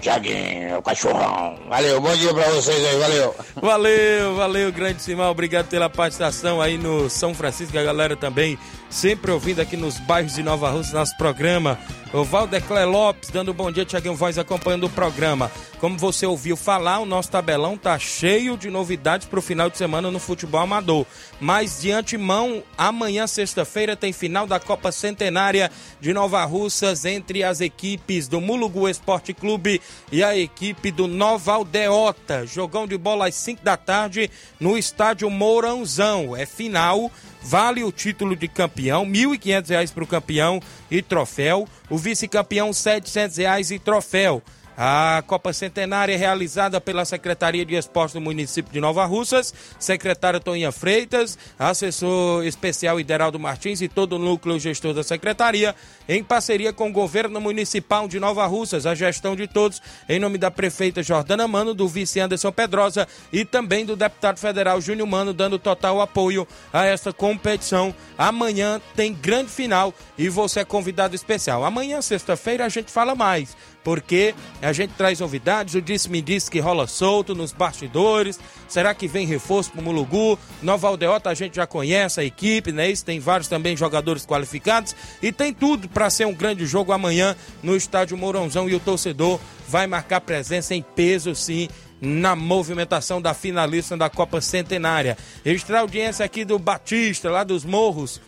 S7: Tiaguinho, o cachorrão. Valeu, bom dia pra vocês aí, valeu.
S1: Valeu, valeu, grande Simão. Obrigado pela participação aí no São Francisco, a galera também sempre ouvindo aqui nos bairros de Nova Rússia, nosso programa. O Valdecler Lopes dando um bom dia, Tiaguinho Voz acompanhando o programa. Como você ouviu falar, o nosso tabelão tá cheio de novidades pro final de semana no futebol amador. Mas de antemão, amanhã, sexta-feira, tem final da Copa Centenária de Nova Russas entre as equipes do Mulugu Esporte Clube e a equipe do Nova Aldeota. Jogão de bola às 5 da tarde no estádio Mourãozão. É final. Vale o título de campeão, R$ 1.500 para o campeão e troféu. O vice-campeão, 700 reais e troféu. A Copa Centenária é realizada pela Secretaria de Esportes do município de Nova Russas, secretária Toninha Freitas, assessor especial Ideraldo Martins e todo o núcleo gestor da secretaria, em parceria com o governo municipal de Nova Russas, a gestão de todos, em nome da prefeita Jordana Mano, do vice Anderson Pedrosa e também do deputado federal Júnior Mano, dando total apoio a essa competição. Amanhã tem grande final e você é convidado especial. Amanhã, sexta-feira, a gente fala mais porque a gente traz novidades. O Disse-me Disse que rola solto nos bastidores. Será que vem reforço pro Mulugu? Nova Aldeota a gente já conhece a equipe, né? Isso tem vários também jogadores qualificados e tem tudo para ser um grande jogo amanhã no estádio Mourãozão e o torcedor vai marcar presença em peso, sim. Na movimentação da finalista da Copa Centenária. Registrar audiência aqui do Batista, lá dos Morros,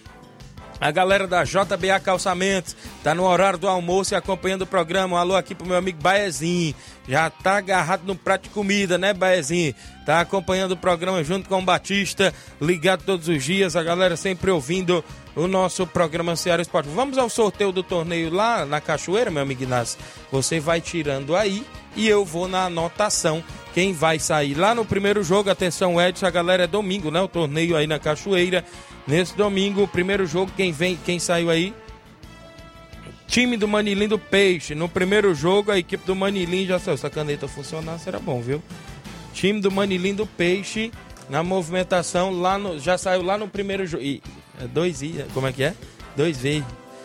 S1: a galera da JBA Calçamentos tá no horário do almoço e acompanhando o programa. Um alô aqui pro meu amigo Baezinho. Já tá agarrado no prato de comida, né, Baezinho? Tá acompanhando o programa junto com o Batista, ligado todos os dias. A galera sempre ouvindo o nosso programa Ceará Esporte. Vamos ao sorteio do torneio lá na Cachoeira, meu amigo Inácio. Você vai tirando aí e eu vou na anotação. Quem vai sair lá no primeiro jogo, atenção Edson, a galera é domingo, né? O torneio aí na Cachoeira. Nesse domingo, o primeiro jogo, quem vem, quem saiu aí? Time do Manilim do Peixe. No primeiro jogo, a equipe do Manilim já saiu. Se a caneta funcionar, será bom, viu? Time do Manilim do Peixe na movimentação lá no. Já saiu lá no primeiro jogo. Dois I, como é que é? Dois V.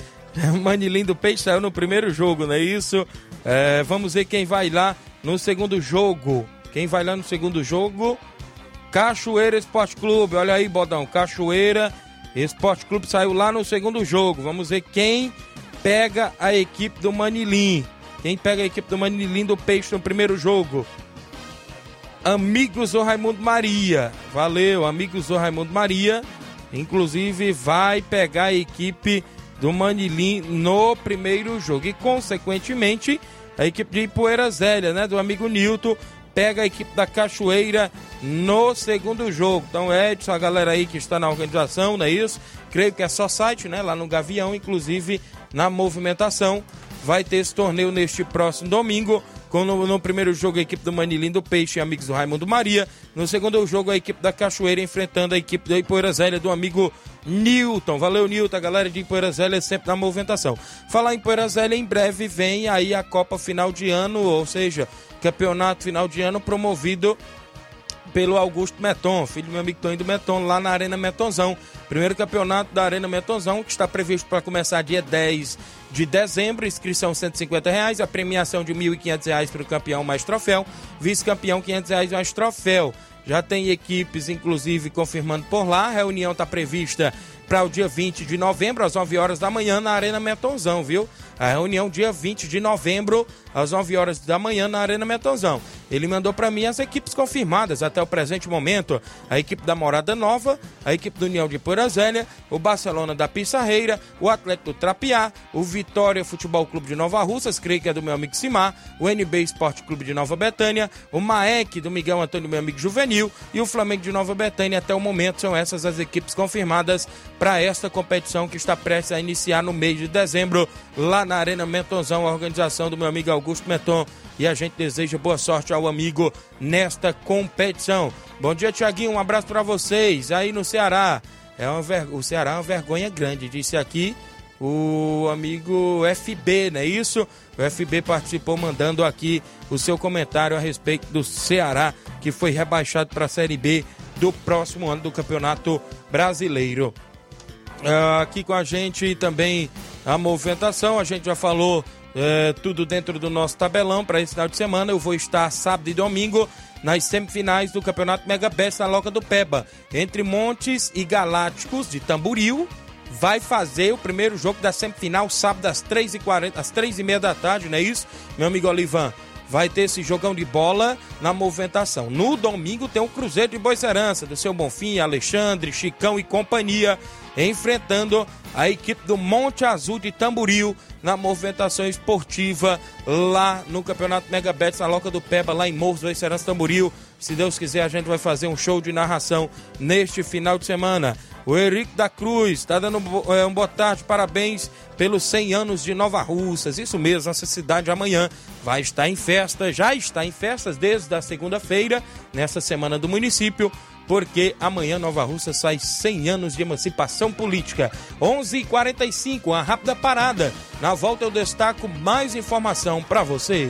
S1: Manilim do Peixe saiu no primeiro jogo, não é isso? É, vamos ver quem vai lá no segundo jogo. Quem vai lá no segundo jogo? Cachoeira Esporte Clube. Olha aí, Bodão. Cachoeira Esporte Clube saiu lá no segundo jogo. Vamos ver quem pega a equipe do Manilim. Quem pega a equipe do Manilim do Peixe no primeiro jogo? Amigos do Raimundo Maria. Valeu, amigos do Raimundo Maria. Inclusive vai pegar a equipe do Manilim no primeiro jogo. E, consequentemente, a equipe de Ipueira Zélia, né? Do amigo Nilton, pega a equipe da Cachoeira no segundo jogo. Então, Edson, a galera aí que está na organização, não é isso? Creio que é só site, né? Lá no Gavião, inclusive na movimentação. Vai ter esse torneio neste próximo domingo. No, no, primeiro jogo a equipe do Manilim do Peixe, amigos do Raimundo Maria. No segundo jogo a equipe da Cachoeira enfrentando a equipe da Ipoeira do amigo Newton. Valeu, Newton. A galera de Ipoeira Zélia sempre na movimentação. Falar em Ipoeira em breve vem aí a Copa final de ano, ou seja, campeonato final de ano promovido pelo Augusto Meton, filho do meu amigo Toninho do Meton, lá na Arena Metonzão. Primeiro campeonato da Arena Metonzão, que está previsto para começar dia 10 de dezembro, inscrição 150 reais, a premiação de 1.500 reais para o campeão mais troféu, vice-campeão 500 reais mais troféu. Já tem equipes, inclusive, confirmando por lá. A reunião está prevista para o dia 20 de novembro, às 9 horas da manhã, na Arena Metonzão, viu? A reunião dia 20 de novembro, às 9 horas da manhã, na Arena Metonzão. Ele mandou para mim as equipes confirmadas até o presente momento: a equipe da Morada Nova, a equipe do União de Porazélia, o Barcelona da Pissarreira, o Atlético do Trapiá, o Vitória Futebol Clube de Nova Russas, creio que é do meu amigo Simar, o NB Esporte Clube de Nova Betânia, o Maek do Miguel Antônio, meu amigo Juvenil, e o Flamengo de Nova Betânia. Até o momento são essas as equipes confirmadas para esta competição que está prestes a iniciar no mês de dezembro, lá na Arena Mentonzão, a organização do meu amigo Augusto Meton. E a gente deseja boa sorte ao amigo nesta competição. Bom dia, Tiaguinho. Um abraço para vocês aí no Ceará. É uma ver... O Ceará é uma vergonha grande, disse aqui o amigo FB, não é isso? O FB participou mandando aqui o seu comentário a respeito do Ceará, que foi rebaixado para a Série B do próximo ano do Campeonato Brasileiro. Uh, aqui com a gente também a movimentação, a gente já falou é, tudo dentro do nosso tabelão para esse final de semana. Eu vou estar sábado e domingo nas semifinais do Campeonato Mega Best na Loca do Peba, entre Montes e Galácticos de Tamburil. Vai fazer o primeiro jogo da semifinal sábado às 3h40, às 3h30 da tarde, não é isso, meu amigo Olivan? Vai ter esse jogão de bola na movimentação. No domingo tem o Cruzeiro de Boicerança, do seu Bonfim, Alexandre, Chicão e companhia, enfrentando a equipe do Monte Azul de Tamboril na movimentação esportiva lá no Campeonato Mega Betis, na Loca do Peba, lá em Morros do Boicerança Tamboril. Se Deus quiser, a gente vai fazer um show de narração neste final de semana. O Henrique da Cruz está dando é, um boa tarde, parabéns pelos 100 anos de Nova Russas. Isso mesmo, nossa cidade amanhã vai estar em festa, já está em festas desde a segunda-feira, nessa semana do município, porque amanhã Nova Russa sai 100 anos de emancipação política. 11:45, uma rápida parada. Na volta eu destaco mais informação para você.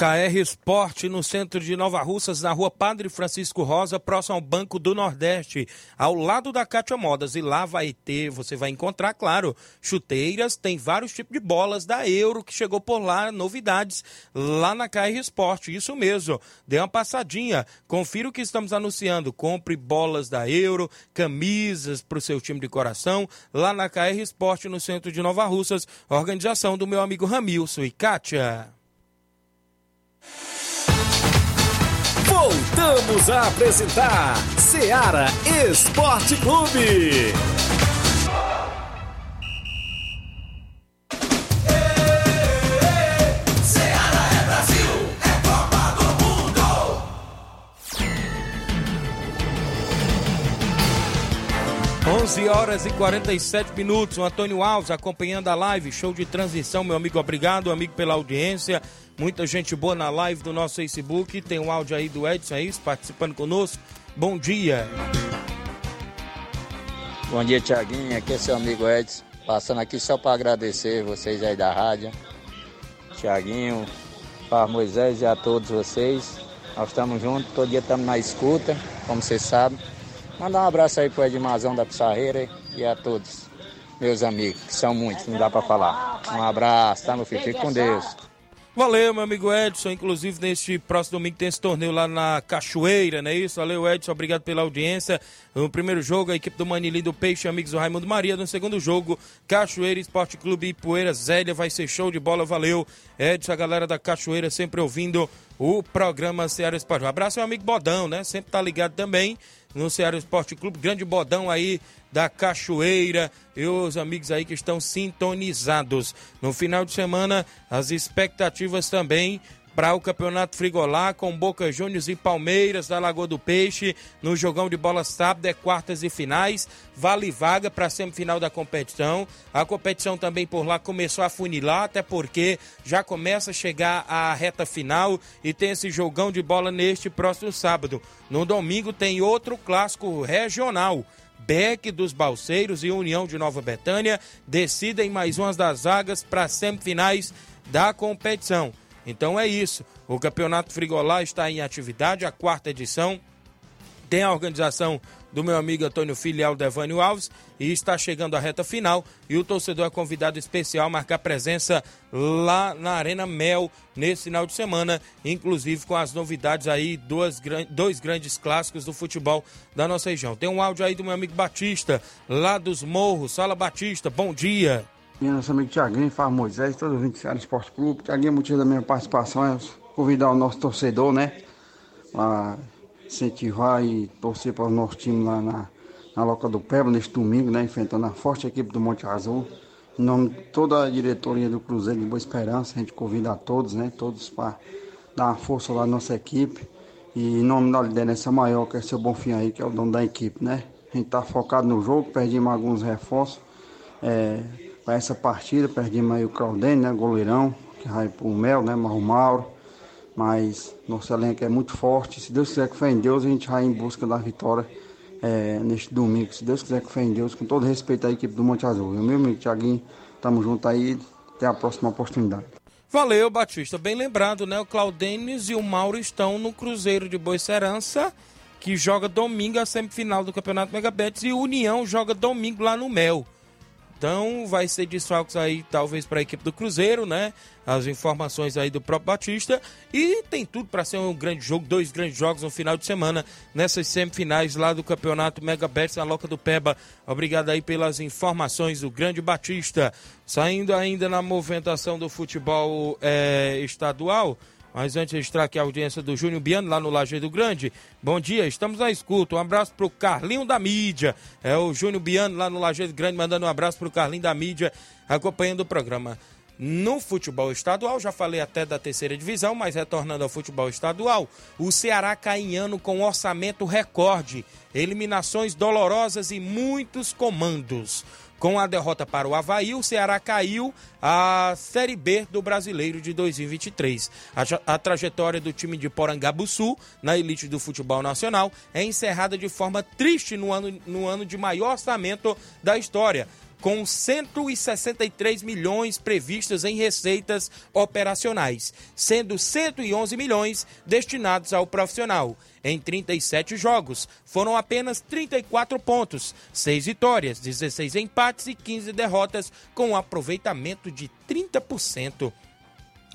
S1: KR Esporte no centro de Nova Russas, na rua Padre Francisco Rosa, próximo ao Banco do Nordeste, ao lado da Cátia Modas. E lá vai ter, você vai encontrar, claro, chuteiras, tem vários tipos de bolas da Euro que chegou por lá, novidades lá na KR Esporte. Isso mesmo, dê uma passadinha, confira o que estamos anunciando. Compre bolas da Euro, camisas para o seu time de coração, lá na KR Esporte no centro de Nova Russas, organização do meu amigo Ramilson e Kátia.
S3: Voltamos a apresentar Seara Esporte Clube.
S1: 11 horas e 47 minutos. O Antônio Alves acompanhando a live, show de transição, meu amigo. Obrigado, amigo, pela audiência. Muita gente boa na live do nosso Facebook. Tem um áudio aí do Edson aí, participando conosco. Bom dia.
S8: Bom dia, Tiaguinho. Aqui é seu amigo Edson. Passando aqui só para agradecer vocês aí da rádio. Tiaguinho, Far Moisés e a todos vocês. Nós estamos juntos, todo dia estamos na escuta, como vocês sabem. Mandar um abraço aí pro Edmazão da Pissarreira e a todos meus amigos, que são muitos, não dá para falar. Um abraço, tá, meu filho? Fique com Deus.
S1: Valeu, meu amigo Edson. Inclusive, neste próximo domingo tem esse torneio lá na Cachoeira, não é isso? Valeu, Edson. Obrigado pela audiência. No primeiro jogo, a equipe do Manili do Peixe, amigos do Raimundo Maria. No segundo jogo, Cachoeira Esporte Clube e Poeira Zélia. Vai ser show de bola. Valeu, Edson, a galera da Cachoeira, sempre ouvindo o programa Ceará Esporte. Um abraço, meu amigo Bodão, né? Sempre tá ligado também no Ceará Esporte Clube. Grande Bodão aí da Cachoeira e os amigos aí que estão sintonizados. No final de semana, as expectativas também para o Campeonato Frigolá com Boca Juniors e Palmeiras da Lagoa do Peixe no jogão de bola sábado é quartas e finais, vale vaga para semifinal da competição. A competição também por lá começou a funilar, até porque já começa a chegar a reta final e tem esse jogão de bola neste próximo sábado. No domingo tem outro clássico regional. Beck dos Balseiros e União de Nova Betânia decidem mais umas das vagas para semifinais da competição. Então é isso. O Campeonato Frigolá está em atividade, a quarta edição. Tem a organização do meu amigo Antônio Filial Devânio Alves e está chegando a reta final e o torcedor é convidado especial a marcar presença lá na Arena Mel nesse final de semana, inclusive com as novidades aí, dois grandes clássicos do futebol da nossa região. Tem um áudio aí do meu amigo Batista, lá dos Morros. Fala Batista, bom dia.
S9: E nosso amigo Tiaguinho, Fábio Moisés, todos os 20 Esporte Clube. Tiaguinho, motivo da minha participação é convidar o nosso torcedor, né? A incentivar e torcer para o nosso time lá na, na Loca do Pebra neste domingo, né? Enfrentando a forte equipe do Monte Azul. Em nome de toda a diretoria do Cruzeiro de Boa Esperança, a gente convida a todos, né? Todos para dar uma força lá na nossa equipe. E em nome da liderança maior, que é seu Bonfim aí, que é o dono da equipe, né? A gente tá focado no jogo, perdemos alguns reforços. É, para essa partida. Perdemos aí o Claudene, né, goleirão, que vai pro Mel, né, o Mauro. Mas nosso elenco é muito forte. Se Deus quiser que fé em Deus, a gente vai em busca da vitória é, neste domingo. Se Deus quiser que fé em Deus, com todo respeito à equipe do Monte Azul. Eu, meu amigo Thiaguinho, tamo junto aí. Até a próxima oportunidade.
S1: Valeu, Batista. Bem lembrado, né? O Claudenes e o Mauro estão no Cruzeiro de Boicerança, que joga domingo a semifinal do Campeonato Megabets, e o União joga domingo lá no Mel. Então vai ser desfalques aí, talvez, para a equipe do Cruzeiro, né? As informações aí do próprio Batista. E tem tudo para ser um grande jogo, dois grandes jogos no final de semana, nessas semifinais lá do campeonato Mega Bets na Loca do Peba. Obrigado aí pelas informações do grande Batista. Saindo ainda na movimentação do futebol é, estadual. Mas antes de registrar aqui a audiência do Júnior Biano, lá no Lajeado Grande. Bom dia, estamos na escuta. Um abraço pro Carlinho da Mídia. É o Júnior Biano, lá no Lajeado Grande, mandando um abraço pro Carlinho da Mídia, acompanhando o programa. No futebol estadual, já falei até da terceira divisão, mas retornando ao futebol estadual, o Ceará cai em ano com orçamento recorde, eliminações dolorosas e muitos comandos. Com a derrota para o Havaí, o Ceará caiu à Série B do Brasileiro de 2023. A, a trajetória do time de Porangabuçu, na elite do futebol nacional, é encerrada de forma triste no ano, no ano de maior orçamento da história com 163 milhões previstos em receitas operacionais, sendo 111 milhões destinados ao profissional. Em 37 jogos, foram apenas 34 pontos, 6 vitórias, 16 empates e 15 derrotas, com um aproveitamento de 30%.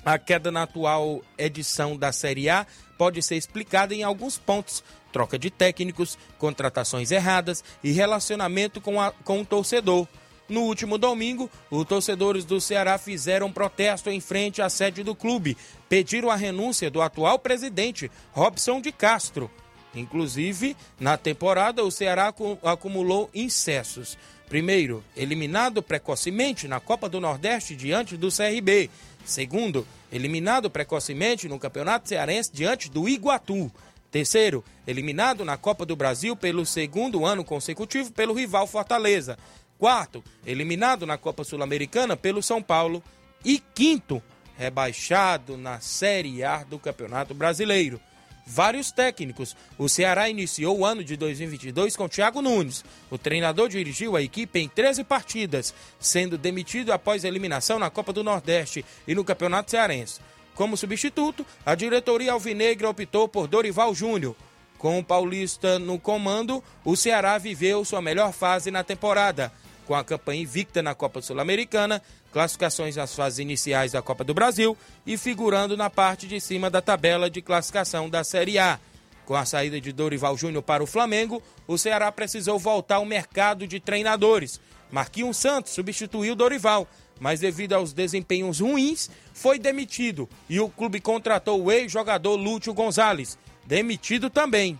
S1: A queda na atual edição da Série A pode ser explicada em alguns pontos: troca de técnicos, contratações erradas e relacionamento com, a, com o torcedor. No último domingo, os torcedores do Ceará fizeram protesto em frente à sede do clube, pediram a renúncia do atual presidente, Robson de Castro. Inclusive, na temporada, o Ceará acu- acumulou incessos. Primeiro, eliminado precocemente na Copa do Nordeste diante do CRB. Segundo, eliminado precocemente no Campeonato Cearense diante do Iguatu. Terceiro, eliminado na Copa do Brasil pelo segundo ano consecutivo pelo rival Fortaleza. Quarto, eliminado na Copa Sul-Americana pelo São Paulo. E quinto, rebaixado na Série A do Campeonato Brasileiro. Vários técnicos. O Ceará iniciou o ano de 2022 com Thiago Nunes. O treinador dirigiu a equipe em 13 partidas, sendo demitido após a eliminação na Copa do Nordeste e no Campeonato Cearense. Como substituto, a diretoria alvinegra optou por Dorival Júnior. Com o Paulista no comando, o Ceará viveu sua melhor fase na temporada, com a campanha invicta na Copa Sul-Americana, classificações nas fases iniciais da Copa do Brasil e figurando na parte de cima da tabela de classificação da Série A. Com a saída de Dorival Júnior para o Flamengo, o Ceará precisou voltar ao mercado de treinadores. Marquinhos Santos substituiu Dorival, mas devido aos desempenhos ruins, foi demitido e o clube contratou o ex-jogador Lúcio Gonzalez, demitido também.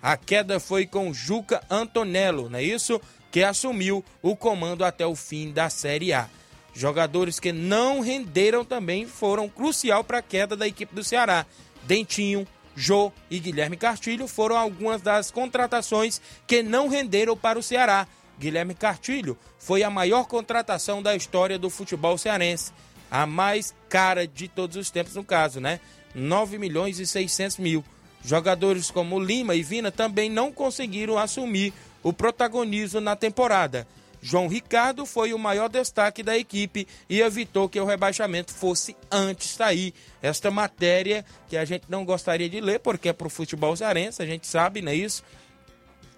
S1: A queda foi com Juca Antonello, não é isso? Que assumiu o comando até o fim da Série A. Jogadores que não renderam também foram crucial para a queda da equipe do Ceará. Dentinho, Jô e Guilherme Castilho foram algumas das contratações que não renderam para o Ceará. Guilherme Castilho foi a maior contratação da história do futebol cearense. A mais cara de todos os tempos, no caso, né? 9 milhões e 600 mil. Jogadores como Lima e Vina também não conseguiram assumir o protagonismo na temporada. João Ricardo foi o maior destaque da equipe e evitou que o rebaixamento fosse antes sair. Esta matéria que a gente não gostaria de ler, porque é para o futebol cearense, a gente sabe, não é isso?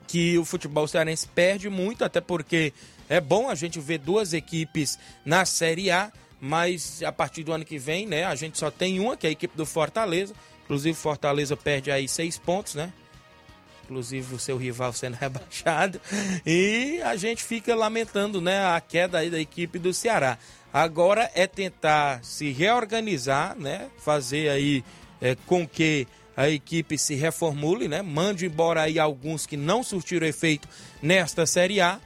S1: Que o futebol cearense perde muito, até porque é bom a gente ver duas equipes na Série A, mas a partir do ano que vem, né, a gente só tem uma, que é a equipe do Fortaleza. Inclusive, Fortaleza perde aí seis pontos, né? Inclusive o seu rival sendo rebaixado, e a gente fica lamentando né, a queda aí da equipe do Ceará. Agora é tentar se reorganizar, né, fazer aí é, com que a equipe se reformule, né, mande embora aí alguns que não surtiram efeito nesta Série A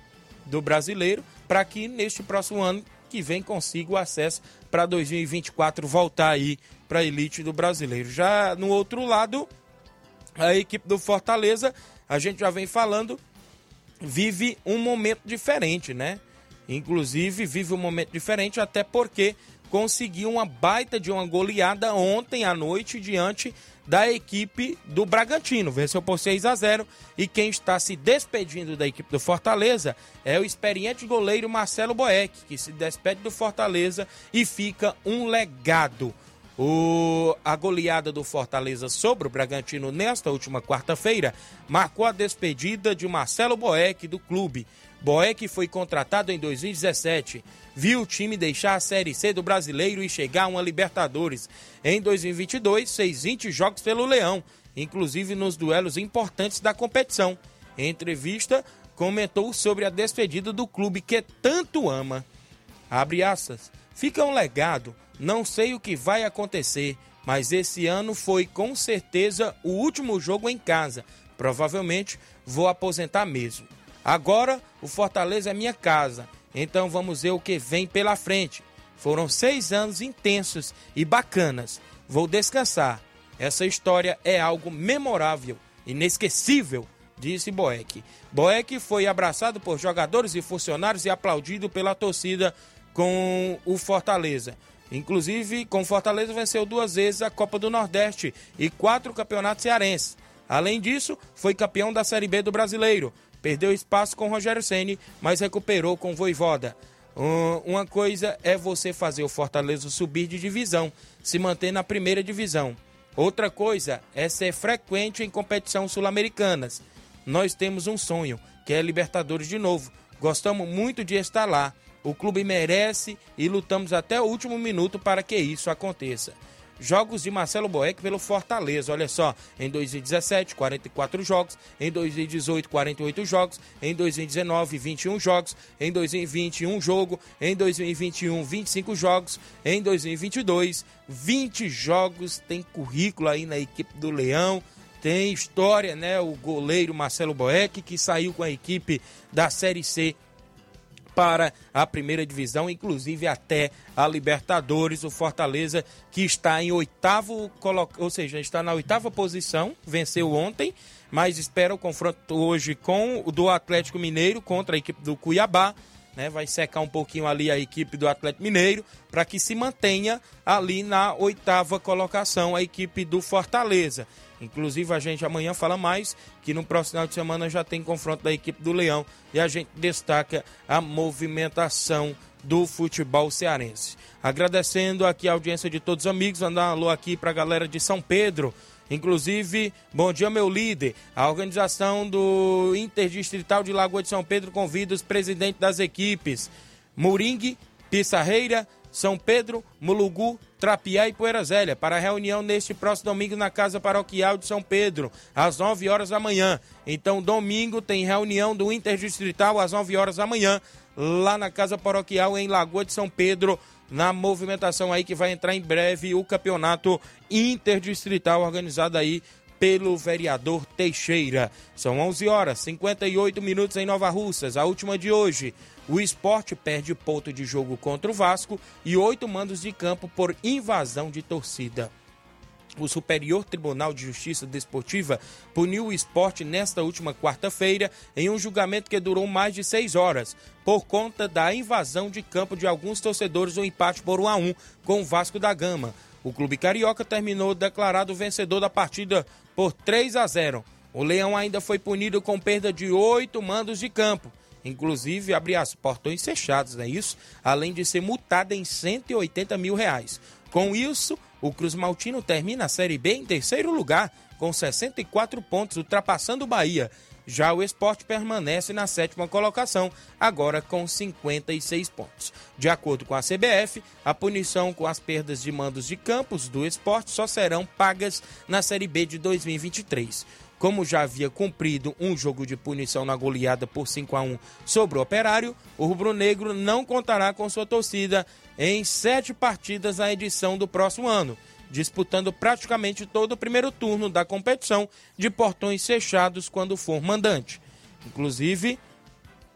S1: do brasileiro, para que neste próximo ano que vem consiga o acesso para 2024 voltar aí para a elite do brasileiro. Já no outro lado, a equipe do Fortaleza, a gente já vem falando, vive um momento diferente, né? Inclusive, vive um momento diferente, até porque conseguiu uma baita de uma goleada ontem à noite diante da equipe do Bragantino. Venceu por 6 a 0 e quem está se despedindo da equipe do Fortaleza é o experiente goleiro Marcelo Boeck, que se despede do Fortaleza e fica um legado. O, a goleada do Fortaleza sobre o Bragantino nesta última quarta-feira marcou a despedida de Marcelo Boeck do clube. Boeck foi contratado em 2017, viu o time deixar a Série C do Brasileiro e chegar a uma Libertadores. Em 2022, fez 20 jogos pelo Leão, inclusive nos duelos importantes da competição. Em entrevista, comentou sobre a despedida do clube que tanto ama. Abre aspas. Fica um legado. Não sei o que vai acontecer, mas esse ano foi com certeza o último jogo em casa. Provavelmente vou aposentar mesmo. Agora o Fortaleza é minha casa, então vamos ver o que vem pela frente. Foram seis anos intensos e bacanas. Vou descansar. Essa história é algo memorável, inesquecível, disse Boeck. Boeck foi abraçado por jogadores e funcionários e aplaudido pela torcida com o Fortaleza. Inclusive, com Fortaleza venceu duas vezes a Copa do Nordeste e quatro campeonatos cearenses. Além disso, foi campeão da Série B do Brasileiro. Perdeu espaço com Rogério Ceni, mas recuperou com Voivoda. Um, uma coisa é você fazer o Fortaleza subir de divisão, se manter na primeira divisão. Outra coisa é ser frequente em competições sul-americanas. Nós temos um sonho, que é Libertadores de novo. Gostamos muito de estar lá. O clube merece e lutamos até o último minuto para que isso aconteça. Jogos de Marcelo Boeck pelo Fortaleza, olha só, em 2017, 44 jogos, em 2018, 48 jogos, em 2019, 21 jogos, em 2020, um jogo, em 2021, 25 jogos, em 2022, 20 jogos, tem currículo aí na equipe do Leão, tem história, né? O goleiro Marcelo Boeck, que saiu com a equipe da Série C para a primeira divisão, inclusive até a Libertadores. O Fortaleza, que está em oitavo, ou seja, está na oitava posição, venceu ontem, mas espera o confronto hoje com o do Atlético Mineiro contra a equipe do Cuiabá. Né, vai secar um pouquinho ali a equipe do Atlético Mineiro para que se mantenha ali na oitava colocação a equipe do Fortaleza. Inclusive, a gente amanhã fala mais que no próximo final de semana já tem confronto da equipe do Leão e a gente destaca a movimentação do futebol cearense. Agradecendo aqui a audiência de todos os amigos, mandar um alô aqui para a galera de São Pedro. Inclusive, bom dia, meu líder. A organização do Interdistrital de Lagoa de São Pedro convida os presidentes das equipes Moringue, Pissarreira, São Pedro, Mulugu, Trapiá e Poeira Zélia para reunião neste próximo domingo na Casa Paroquial de São Pedro, às 9 horas da manhã. Então, domingo tem reunião do Interdistrital às 9 horas da manhã, lá na Casa Paroquial em Lagoa de São Pedro, na movimentação aí que vai entrar em breve o campeonato interdistrital organizado aí pelo vereador Teixeira. São 11 horas 58 minutos em Nova Russas, a última de hoje. O esporte perde ponto de jogo contra o Vasco e oito mandos de campo por invasão de torcida. O Superior Tribunal de Justiça Desportiva puniu o esporte nesta última quarta-feira em um julgamento que durou mais de seis horas, por conta da invasão de campo de alguns torcedores no empate por 1 a 1 com o Vasco da Gama. O clube carioca terminou declarado vencedor da partida por 3 a 0. O Leão ainda foi punido com perda de oito mandos de campo. Inclusive, abrir as portões fechados, não é isso? Além de ser multada em 180 mil reais. Com isso, o Cruz Maltino termina a Série B em terceiro lugar, com 64 pontos, ultrapassando o Bahia. Já o esporte permanece na sétima colocação, agora com 56 pontos. De acordo com a CBF, a punição com as perdas de mandos de campos do esporte só serão pagas na Série B de 2023. Como já havia cumprido um jogo de punição na goleada por 5 a 1 sobre o Operário, o rubro-negro não contará com sua torcida em sete partidas na edição do próximo ano, disputando praticamente todo o primeiro turno da competição de portões fechados quando for mandante. Inclusive,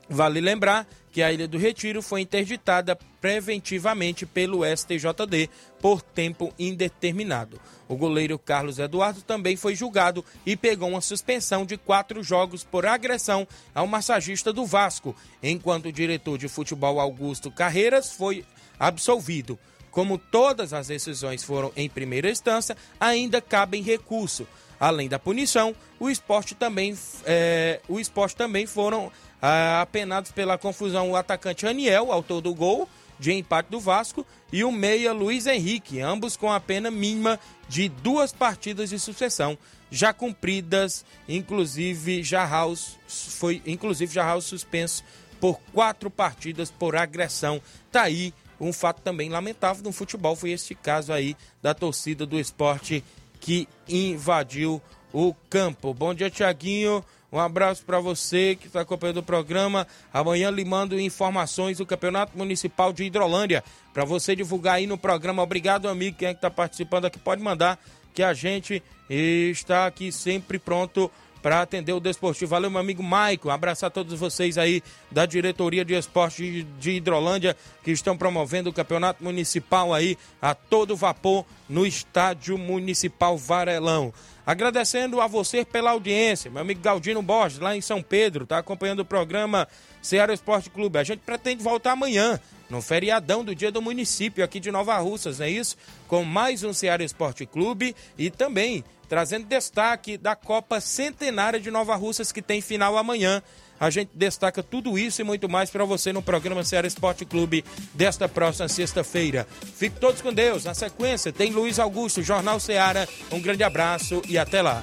S1: vale lembrar que a Ilha do Retiro foi interditada preventivamente pelo STJD por tempo indeterminado. O goleiro Carlos Eduardo também foi julgado e pegou uma suspensão de quatro jogos por agressão ao massagista do Vasco, enquanto o diretor de futebol Augusto Carreiras foi absolvido. Como todas as decisões foram em primeira instância, ainda cabem recurso. Além da punição, o esporte também, é, o esporte também foram ah, apenados pela confusão o atacante Aniel, autor do gol de empate do Vasco, e o meia Luiz Henrique, ambos com a pena mínima de duas partidas de sucessão, já cumpridas, inclusive Jarraus foi inclusive Jarraus suspenso por quatro partidas por agressão. Tá aí um fato também lamentável no futebol foi este caso aí da torcida do esporte que invadiu o campo. Bom dia, Tiaguinho. Um abraço para você que está acompanhando o programa. Amanhã lhe mando informações do Campeonato Municipal de Hidrolândia para você divulgar aí no programa. Obrigado, amigo. Quem é que está participando aqui pode mandar que a gente está aqui sempre pronto para atender o desportivo. Valeu, meu amigo Maico. Um abraço a todos vocês aí da diretoria de esporte de Hidrolândia que estão promovendo o campeonato municipal aí a todo vapor no estádio municipal Varelão. Agradecendo a você pela audiência, meu amigo Galdino Borges, lá em São Pedro, tá acompanhando o programa Ceará Esporte Clube. A gente pretende voltar amanhã, no feriadão do dia do município aqui de Nova Russas, não é isso? Com mais um Ceará Esporte Clube e também trazendo destaque da Copa Centenária de Nova Russas que tem final amanhã. A gente destaca tudo isso e muito mais para você no programa Ceará Esporte Clube desta próxima sexta-feira. Fique todos com Deus. Na sequência tem Luiz Augusto, Jornal Ceará. Um grande abraço e até lá.